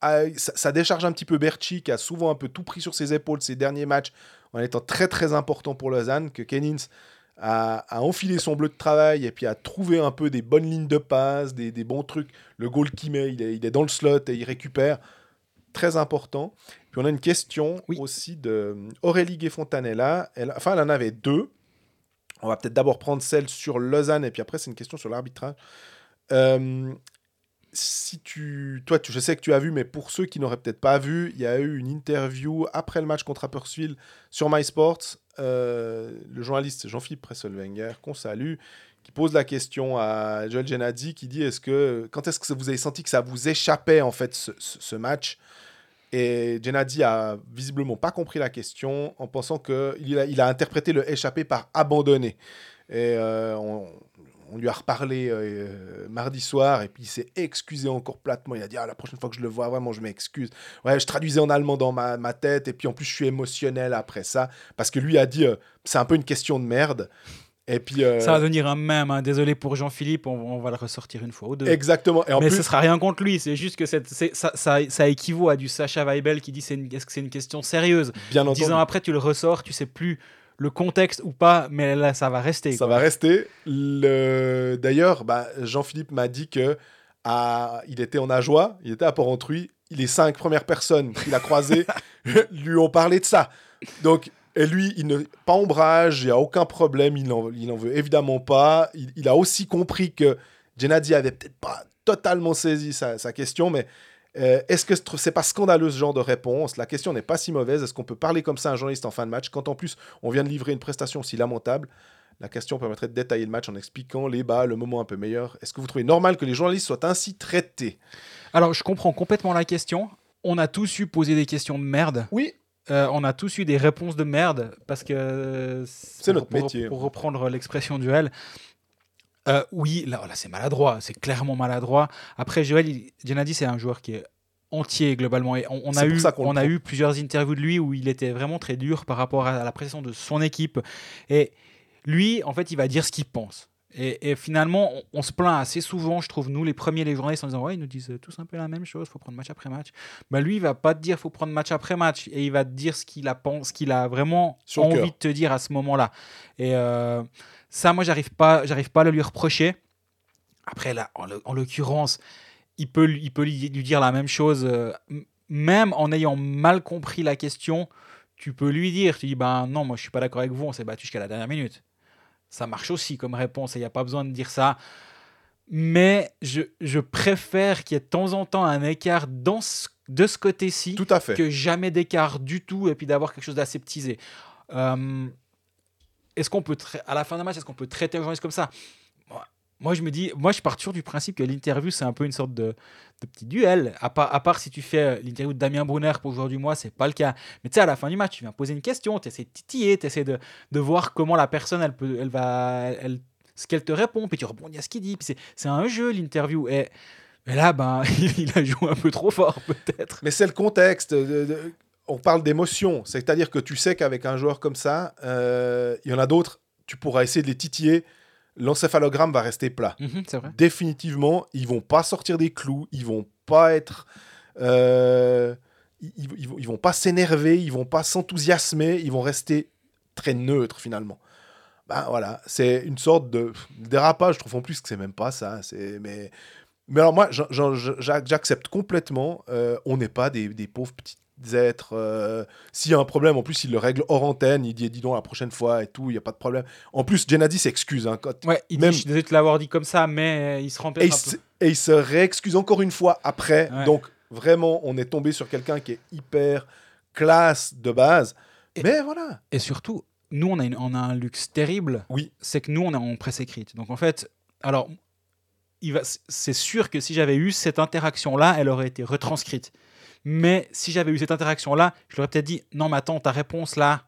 ça, ça décharge un petit peu Berchi qui a souvent un peu tout pris sur ses épaules ces derniers matchs en étant très très important pour Lausanne, que Kennins a, a enfilé son bleu de travail et puis a trouvé un peu des bonnes lignes de passe, des, des bons trucs. Le goal qu'il met, il est, il est dans le slot et il récupère. Très important. Puis on a une question Oui. aussi de Aurélie Gué-Fontanella. Elle, enfin, elle en avait deux. On va peut-être d'abord prendre celle sur Lausanne et puis après, c'est une question sur l'arbitrage. Euh, si tu, toi, tu, je sais que tu as vu, mais pour ceux qui n'auraient peut-être pas vu, il y a eu une interview après le match contre Appersville sur MySports. Euh, le journaliste Jean-Philippe Presselwenger, qu'on salue, qui pose la question à Joel Genadi, qui dit est-ce que quand est-ce que vous avez senti que ça vous échappait en fait ce, match? Et Genadi a visiblement pas compris la question en pensant que il a, il a interprété le échappé par abandonné. Et euh, on, on lui a reparlé euh, mardi soir et puis il s'est excusé encore platement. Il a dit ah, la prochaine fois que je le vois, vraiment, je m'excuse. Ouais, je traduisais en allemand dans ma, ma tête et puis en plus, je suis émotionnel après ça parce que lui a dit euh, c'est un peu une question de merde. Et puis. euh, Ça va devenir un mème. hein. Désolé pour Jean-Philippe, on, on va le ressortir une fois ou deux. Exactement. Et en mais plus, ce sera rien contre lui, c'est juste que cette- ça, ça, ça équivaut à du Sacha Weibel qui dit est-ce que c'est une question sérieuse? Bien entendu, Dix ans après, tu le ressors, tu sais plus le contexte ou pas, mais là, ça va rester. ça quoi. va rester. Le... D'ailleurs, bah, Jean-Philippe m'a dit que à... il était en Ajoie, il était à Port-Entruy. Les cinq premières personnes qu'il a croisées lui ont parlé de ça. Donc, et lui, il ne pas ombrage, il n'y a aucun problème, il n'en il en veut évidemment pas. Il, il a aussi compris que Gennady avait peut-être pas totalement saisi sa, sa question, mais euh, est-ce que ce- c'est pas scandaleux ce genre de réponse? La question n'est pas si mauvaise. Est-ce qu'on peut parler comme ça à un journaliste en fin de match quand en plus on vient de livrer une prestation aussi lamentable? La question permettrait de détailler le match en expliquant les bas, le moment un peu meilleur. Est-ce que vous trouvez normal que les journalistes soient ainsi traités? Alors, je comprends complètement la question. On a tous eu poser des questions de merde. Oui, Euh, on a tous eu des réponses de merde parce que euh, C'est notre pour- métier. Pour reprendre l'expression duel. Euh, oui, là, là c'est maladroit, c'est clairement maladroit. Après, Joël il- Gennady, c'est un joueur qui est entier globalement. Et on, on a, eu, on a eu plusieurs interviews de lui où il était vraiment très dur par rapport à la prestation de son équipe. Et lui, en fait, il va dire ce qu'il pense. Et, et finalement, on, on se plaint assez souvent, je trouve, nous, les premiers, les journalistes, en disant Ouais, ils nous disent tous un peu la même chose, faut prendre match après match. Bah, lui, il va pas te dire faut prendre match après match. Et il va te dire ce qu'il a, pen- ce qu'il a vraiment Sur envie de te dire à ce moment-là. Et euh, ça, moi, j'arrive pas, j'arrive pas à le lui reprocher. Après, là, en, l'occurrence, il peut, lui- il peut lui, dire la même chose, euh, même en ayant mal compris la question. Tu peux lui dire, tu dis, ben non, moi je suis pas d'accord avec vous, on s'est battu jusqu'à la dernière minute. Ça marche aussi comme réponse, il n'y a pas besoin de dire ça. Mais je, je préfère qu'il y ait de temps en temps un écart dans ce- de ce côté-ci que jamais d'écart du tout et puis d'avoir quelque chose d'aseptisé. Euh, est-ce qu'on peut, à la fin d'un match, est-ce qu'on peut traiter un journaliste comme ça? Moi, je me dis, moi, je pars toujours du principe que l'interview, c'est un peu une sorte de, petit duel. À part, si tu fais euh, l'interview de Damien Brunner pour joueur du mois, c'est pas le cas. Mais tu sais, à la fin du match, tu viens poser une question, tu essaies de titiller, tu essaies de, voir comment la personne, elle, peut, elle va, elle, ce qu'elle te répond, puis tu rebondis à ce qu'il dit. C'est, un jeu, l'interview. Et, et là, ben, il a joué un peu trop fort, peut-être. Mais c'est le contexte. de- de- on parle d'émotion. C'est-à-dire que tu sais qu'avec un joueur comme ça, euh, il y en a d'autres, tu pourras essayer de les titiller. L'encéphalogramme va rester plat. Mhm, c'est vrai. Définitivement, ils vont pas sortir des clous. Ils vont pas être. euh, ils, ils- ils vont- pas s'énerver. Ils vont pas s'enthousiasmer. Ils vont rester très neutres finalement. Ben voilà, c'est une sorte de dérapage. Je trouve en plus que c'est même pas ça. C'est mais mais alors moi, j'accepte complètement. euh, on n'est pas des, des pauvres petits être. euh, S'il y a un problème, en plus, il le règle hors antenne. Il dit dis donc la prochaine fois et tout, il n'y a pas de problème. En plus, Gennady s'excuse. Hein, quand- Ouais, il dit, Même- je suis désolé de te l'avoir dit comme ça, mais il se rend et, il se, et il se réexcuse encore une fois après. Ouais. Donc, vraiment, on est tombé sur quelqu'un qui est hyper classe de base. Et- Mais voilà. Et surtout, nous, on a, une- on a un luxe terrible. Oui. C'est que nous, on est en presse écrite. Donc, en fait, alors, c'est sûr que si j'avais eu cette interaction-là, elle aurait été retranscrite. Mais si j'avais eu cette interaction-là, je leur aurais peut-être dit Non, mais attends, ta réponse là.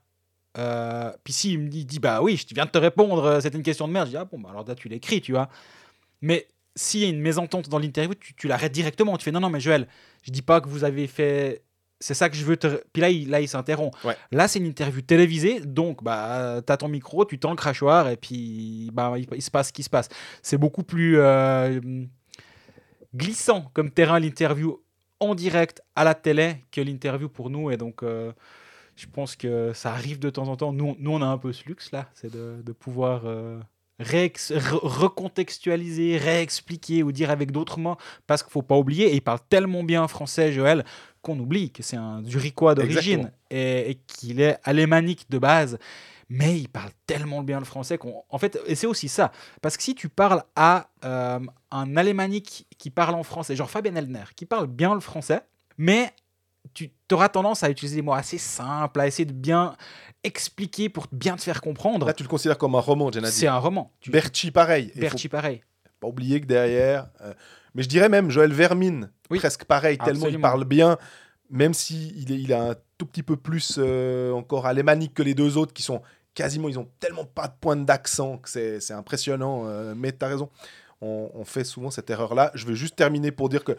euh, puis si il me dit, il dit, Bah oui, je viens de te répondre, euh, c'était une question de merde. Je dis Ah bon, bah alors là, tu l'écris, tu vois. Mais s'il y a une mésentente dans l'interview, tu, tu l'arrêtes directement. Tu fais Non, non, mais Joël, je dis pas que vous avez fait. C'est ça que je veux te. Puis là, il, là, il s'interrompt. Ouais. Là, c'est une interview télévisée, donc bah, tu as ton micro, tu tends le crachoir et puis bah, il, il se passe ce qui se passe. C'est beaucoup plus euh, glissant comme terrain l'interview en direct à la télé que l'interview pour nous. Et donc, euh, je pense que ça arrive de temps en temps. Nous, nous on a un peu ce luxe là, c'est de, de pouvoir euh, recontextualiser, réexpliquer ou dire avec d'autres mots, parce qu'il faut pas oublier, et il parle tellement bien français, Joël, qu'on oublie que c'est un Zurichois d'origine et, et qu'il est alémanique de base. Mais il parle tellement bien le français qu'on. En fait, et c'est aussi ça. Parce que si tu parles à euh, un alémanique qui parle en français, genre Fabien Elner, qui parle bien le français, mais tu auras tendance à utiliser des mots assez simples, à essayer de bien expliquer pour bien te faire comprendre. Là, tu le considères comme un roman, Gennady. C'est un roman. Tu... Berchi, pareil. Berti, pareil. pas oublier que derrière. euh, mais je dirais même Joël Vermine, Oui. presque pareil, tellement il parle bien, même si il, est- il a un tout petit peu plus euh, encore alémanique que les deux autres qui sont quasiment, ils ont tellement pas de pointe d'accent que c'est c'est impressionnant. euh, mais tu as raison, on, on fait souvent cette erreur-là. Je veux juste terminer pour dire que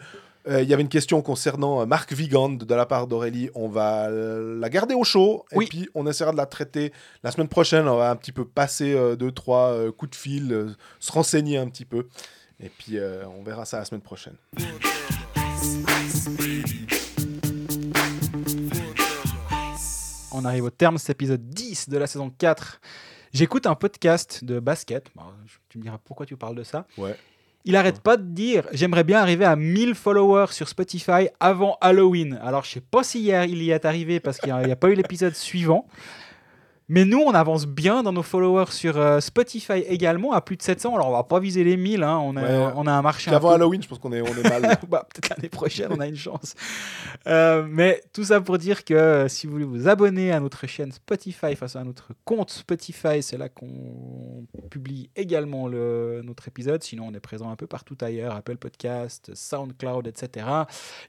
euh, il y avait une question concernant euh, Marc Vigand de la part d'Aurélie. On va la garder au chaud Oui. et puis on essaiera de la traiter la semaine prochaine. On va un petit peu passer deux, trois coups de fil, se renseigner un petit peu. Et puis on verra ça la semaine prochaine. On arrive au terme de cet épisode 10 de la saison 4. J'écoute un podcast de basket. Tu me diras pourquoi tu parles de ça. Ouais. Il arrête pas de dire j'aimerais bien arriver à 1000 followers sur Spotify avant Halloween. Alors je sais pas si hier il y est arrivé parce qu'il n'y a, pas eu l'épisode suivant. Mais nous, on avance bien dans nos followers sur euh, Spotify également à plus de 700. Alors on va pas viser les 1000. hein. On, a, Ouais. on a un marché Avant peu Halloween, je pense qu'on est, on est mal. bah, peut-être l'année prochaine, on a une chance. Euh, mais tout ça pour dire que euh, si vous voulez vous abonner à notre chaîne Spotify, enfin à notre compte Spotify, c'est là qu'on publie également le, notre épisode. Sinon, on est présent un peu partout ailleurs, Apple Podcast, SoundCloud, etc.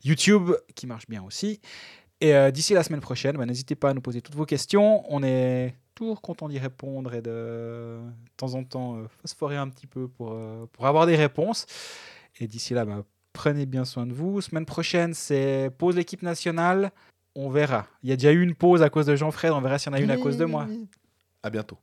YouTube, qui marche bien aussi. Et euh, d'ici la semaine prochaine, bah, n'hésitez pas à nous poser toutes vos questions. On est toujours content d'y répondre et de, de temps en temps euh, phosphorer un petit peu pour, euh, pour avoir des réponses. Et d'ici là, bah, prenez bien soin de vous. Semaine prochaine, c'est pause l'équipe nationale. On verra. Il y a déjà eu une pause à cause de Jean-Fred. On verra s'il y en a une à cause de moi. À bientôt.